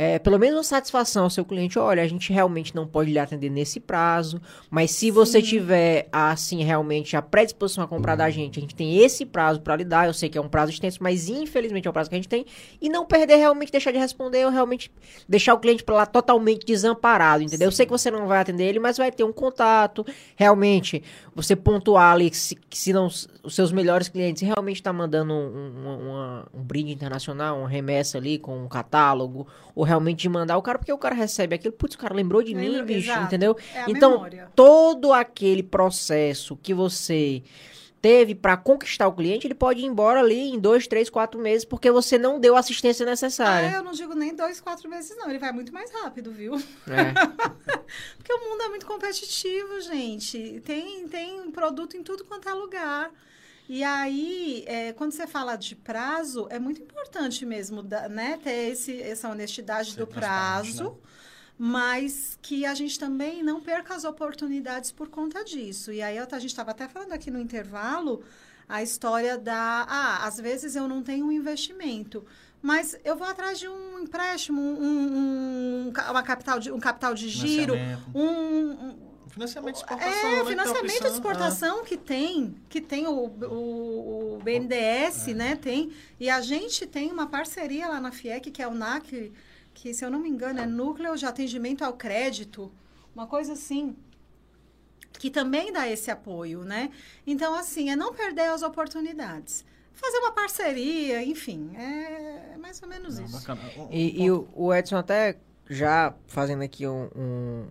é, pelo menos uma satisfação ao seu cliente, olha, a gente realmente não pode lhe atender nesse prazo, mas se você tiver, assim, realmente a predisposição a comprar da gente, a gente tem esse prazo para lhe dar, eu sei que é um prazo extenso, mas infelizmente é o prazo que a gente tem, e não perder realmente, deixar de responder, ou realmente deixar o cliente para lá totalmente desamparado, entendeu? Eu sei que você não vai atender ele, mas vai ter um contato, realmente, você pontuar ali que se, se não, os seus melhores clientes realmente está mandando um, um, uma- um brinde internacional, uma remessa ali com um catálogo, ou realmente de mandar o cara, porque o cara recebe aquilo, putz, o cara lembrou de mim, Lembra- bicho, exato. entendeu? É então, memória. todo aquele processo que você teve para conquistar o cliente, ele pode ir embora ali em dois, três, quatro meses, porque você não deu a assistência Ah, necessária. eu não digo nem dois, quatro meses, não. Ele vai muito mais rápido, viu? É. Porque o mundo é muito competitivo, gente. Tem, tem produto em tudo quanto é lugar. E aí, é, quando você fala de prazo, é muito importante mesmo da- né, ter esse, essa honestidade Ser do prazo, né? mas que a gente também não perca as oportunidades por conta disso. E aí, a gente estava até falando aqui no intervalo a história da. Ah, às vezes eu não tenho um investimento. Mas eu vou atrás de um empréstimo, um, um, um uma capital de, um capital de giro, um, um- Financiamento de exportação. é, né, o que tem financiamento de exportação que tem, que tem o, o, o BNDES, né, tem, e a gente tem uma parceria lá na FIEC, que é o NAC, que, se eu não me engano, é Núcleo de Atendimento ao Crédito, uma coisa assim, que também dá esse apoio, né? Então, assim, é não perder as oportunidades. Fazer uma parceria, enfim, é mais ou menos Não, isso. bacana. Um- um E, e o, o Edson até já fazendo aqui um, um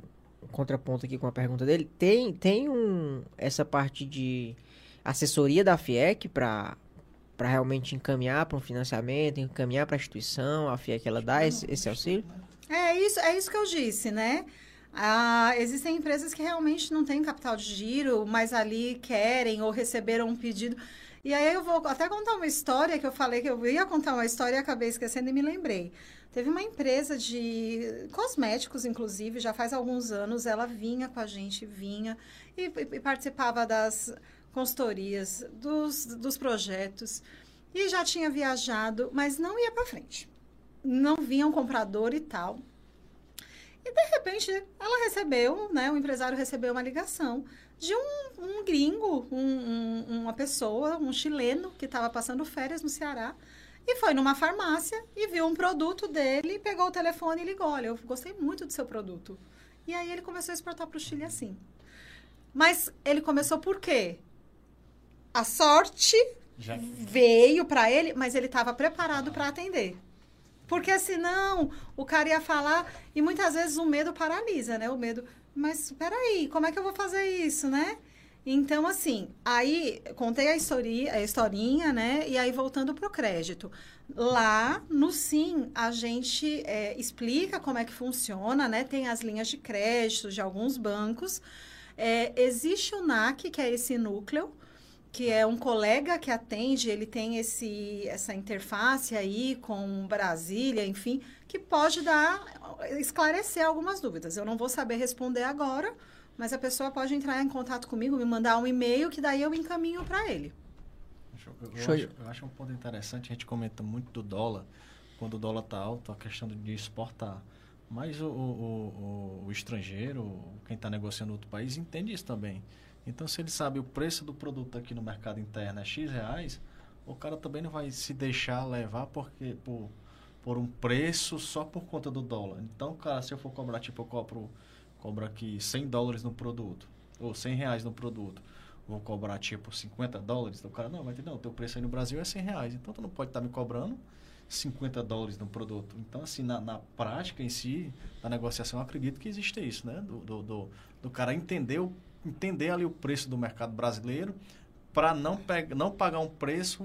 contraponto aqui com a pergunta dele, tem, tem um, essa parte de assessoria da FIEC para para realmente encaminhar para um financiamento, encaminhar para a instituição, a FIEC ela dá esse, esse auxílio? É isso, é isso que eu disse, né? Ah, existem empresas que realmente não têm capital de giro, mas ali querem ou receberam um pedido. E aí eu vou até contar uma história que eu falei que eu ia contar uma história e acabei esquecendo e me lembrei. Teve uma empresa de cosméticos, inclusive, já faz alguns anos, ela vinha com a gente, vinha e, e participava das consultorias, dos, dos projetos, e já tinha viajado, mas não ia para frente. Não vinha um comprador e tal. E de repente ela recebeu, né? O empresário recebeu uma ligação de um, um gringo, um, um, uma pessoa, um chileno que estava passando férias no Ceará e foi numa farmácia e viu um produto dele, pegou o telefone e ligou: Olha, eu gostei muito do seu produto. E aí ele começou a exportar para o Chile assim. Mas ele começou por quê? A sorte Já. veio para ele, mas ele estava preparado para atender. Porque senão o cara ia falar, e muitas vezes o medo paralisa, né? O medo, mas peraí, como é que eu vou fazer isso, né? Então, assim, aí contei a, histori a historinha, né? E aí voltando para o crédito. Lá no Sim, a gente é, explica como é que funciona, né? Tem as linhas de crédito de alguns bancos. É, existe o NAC, que é esse núcleo, que é um colega que atende, ele tem esse, essa interface aí com Brasília, enfim, que pode dar, esclarecer algumas dúvidas. Eu não vou saber responder agora, mas a pessoa pode entrar em contato comigo, me mandar um e-mail, que daí eu encaminho para ele. Eu, eu, acho, eu acho um ponto interessante, a gente comenta muito do dólar, quando o dólar está alto, a questão de exportar. Mas o, o, o, o estrangeiro, quem está negociando em outro país, entende isso também. Então, se ele sabe o preço do produto aqui no mercado interno é X reais, o cara também não vai se deixar levar porque por, por um preço só por conta do dólar. Então, cara, se eu for cobrar, tipo, eu cobro, cobro aqui 100 dólares no produto, ou 100 reais no produto, vou cobrar, tipo, 50 dólares, o cara, não, mas não, o teu preço aí no Brasil é 100 reais, então tu não pode estar tá me cobrando 50 dólares no produto. Então, assim, na, na prática em si, na negociação, eu acredito que existe isso, né? Do, do, do, do cara entender o entender ali o preço do mercado brasileiro para não, não pagar um preço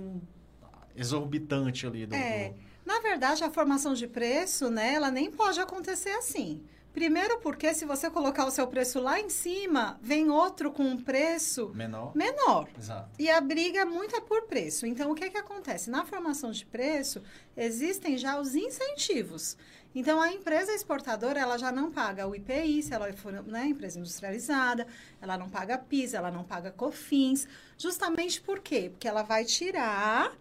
exorbitante ali. Do, é, do... Na verdade, a formação de preço, né, ela nem pode acontecer assim. Primeiro porque se você colocar o seu preço lá em cima, vem outro com um preço menor. menor. Exato. E a briga muito é por preço. Então, o que, que acontece? Na formação de preço, existem já os incentivos. Então, a empresa exportadora, ela já não paga o IPI, se ela for né, empresa industrializada, ela não paga PIS, ela não paga COFINS, justamente por quê? Porque ela vai tirar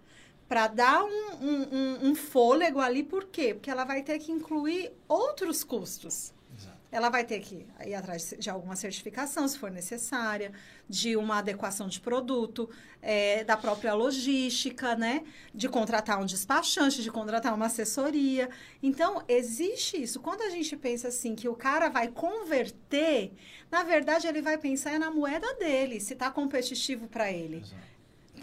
para dar um, um, um, um fôlego ali, por quê? Porque ela vai ter que incluir outros custos. Ela vai ter que ir atrás de alguma certificação, se for necessária, de uma adequação de produto, é, da própria logística, né? De contratar um despachante, de contratar uma assessoria. Então, existe isso. Quando a gente pensa assim, que o cara vai converter, na verdade, ele vai pensar na moeda dele, se está competitivo para ele. Exato.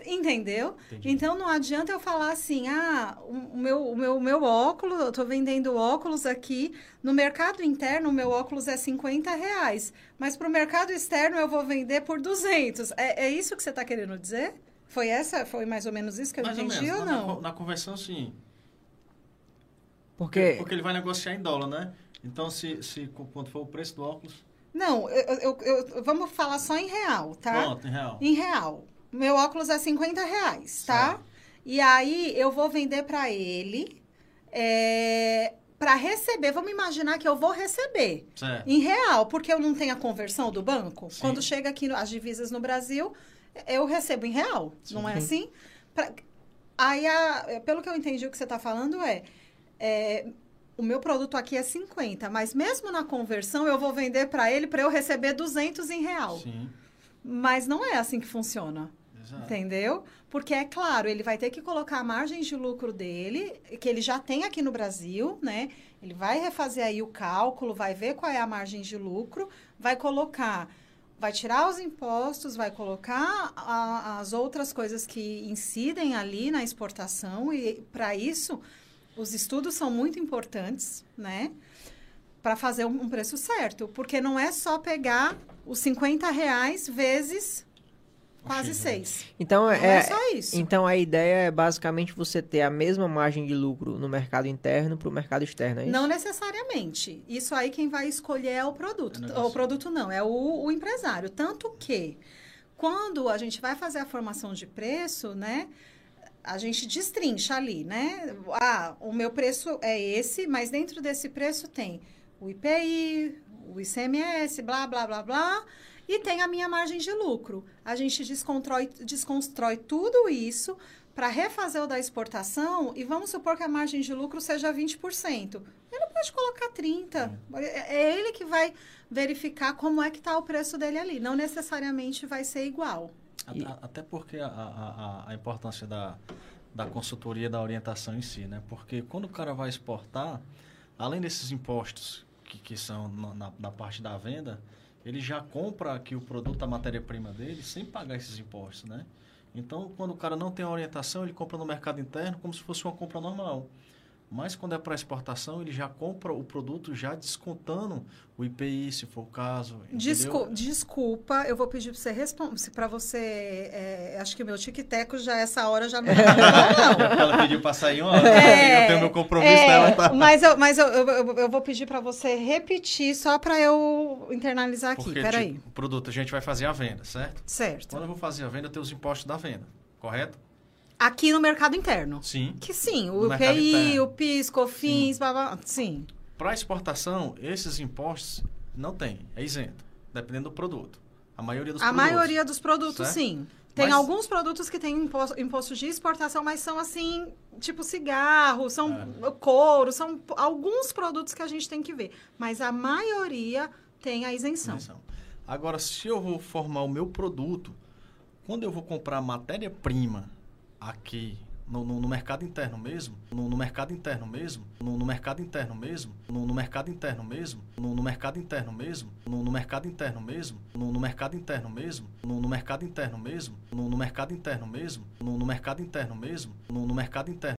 Entendeu? Entendi. Então não adianta eu falar assim, ah, o meu, o meu, o meu óculos, eu estou vendendo óculos aqui, no mercado interno o meu óculos é 50 reais, mas para o mercado externo eu vou vender por 200. É, é isso que você está querendo dizer? Foi essa, foi mais ou menos isso que eu mais entendi ou, ou não? Na, na, conversão, sim. Porque... Porque ele vai negociar em dólar, né? Então, se, se quanto for o preço do óculos... Não, eu, eu, eu, vamos falar só em real, tá? Pronto, em real. Em real meu óculos é 50 reais, tá? Certo. E aí eu vou vender para ele é, para receber. Vamos imaginar que eu vou receber certo. em real, porque eu não tenho a conversão do banco. Sim. Quando chega aqui as divisas no Brasil, eu recebo em real, Sim. não é assim? Pra, aí, a, pelo que eu entendi, o que você está falando é, é o meu produto aqui é 50, mas mesmo na conversão eu vou vender para ele para eu receber 200 em real. Sim. Mas não é assim que funciona. Exato. Entendeu? Porque é claro, ele vai ter que colocar a margem de lucro dele, que ele já tem aqui no Brasil, né? Ele vai refazer aí o cálculo, vai ver qual é a margem de lucro, vai colocar, vai tirar os impostos, vai colocar a, as outras coisas que incidem ali na exportação e para isso os estudos são muito importantes, né? Para fazer um preço certo, porque não é só pegar os 50 reais vezes quase? 6. Então, é, é só isso. então a ideia é basicamente você ter a mesma margem de lucro no mercado interno para o mercado externo, é isso? Não necessariamente. Isso aí quem vai escolher é o produto. É o produto não, é o, o empresário. Tanto que, quando a gente vai fazer a formação de preço, né? A gente destrincha ali, né? Ah, o meu preço é esse, mas dentro desse preço tem o IPI, o ICMS, blá, blá, blá, blá, e tem a minha margem de lucro. A gente desconstrói, desconstrói tudo isso para refazer o da exportação e vamos supor que a margem de lucro seja 20%. Ele pode colocar 30%. É é ele que vai verificar como é que está o preço dele ali. Não necessariamente vai ser igual. E- Até porque a, a, a- a importância da, da consultoria, da orientação em si, né? Porque quando o cara vai exportar, além desses impostos que, que são na, na- na parte da venda, ele já compra aqui o produto, a matéria-prima dele, sem pagar esses impostos, né? Então, quando o cara não tem orientação, ele compra no mercado interno como se fosse uma compra normal. Mas quando é para exportação, ele já compra o produto já descontando o IPI, se for o caso. entendeu? Descu- desculpa, eu vou pedir para você responder. Para você. é, acho que o meu tic-teco já essa hora já não tá bom, não. Ela pediu pra sair uma hora. É, eu tenho meu compromisso É, dela, tá? Mas, eu, mas eu, eu, eu- eu vou pedir para você repetir só para eu internalizar aqui. Porque Peraí. tipo, o produto a gente vai fazer a venda, certo? Certo. Quando eu vou fazer a venda, eu tenho os impostos da venda, correto? Aqui no mercado interno. Sim. Que sim, o interno. o PIS, COFINS, blá, blá, sim. Para exportação, esses impostos não tem, é isento, dependendo do produto. A maioria dos A produtos. maioria dos produtos, Certo? sim. Tem Mas- alguns produtos que têm imposto, imposto de exportação, mas são assim, tipo cigarro, são É. couro, são alguns produtos que a gente tem que ver. Mas a maioria tem a isenção. Isenção. Agora, se eu vou formar o meu produto, quando eu vou comprar matéria-prima aqui no, no- no mercado interno mesmo, no, no mercado interno mesmo, no, mercado interno mesmo, no, mercado interno mesmo, no, mercado interno mesmo, no, mercado interno mesmo, no, mercado interno mesmo, no, mercado interno mesmo, no, mercado interno mesmo, no, mercado interno mesmo, no mercado interno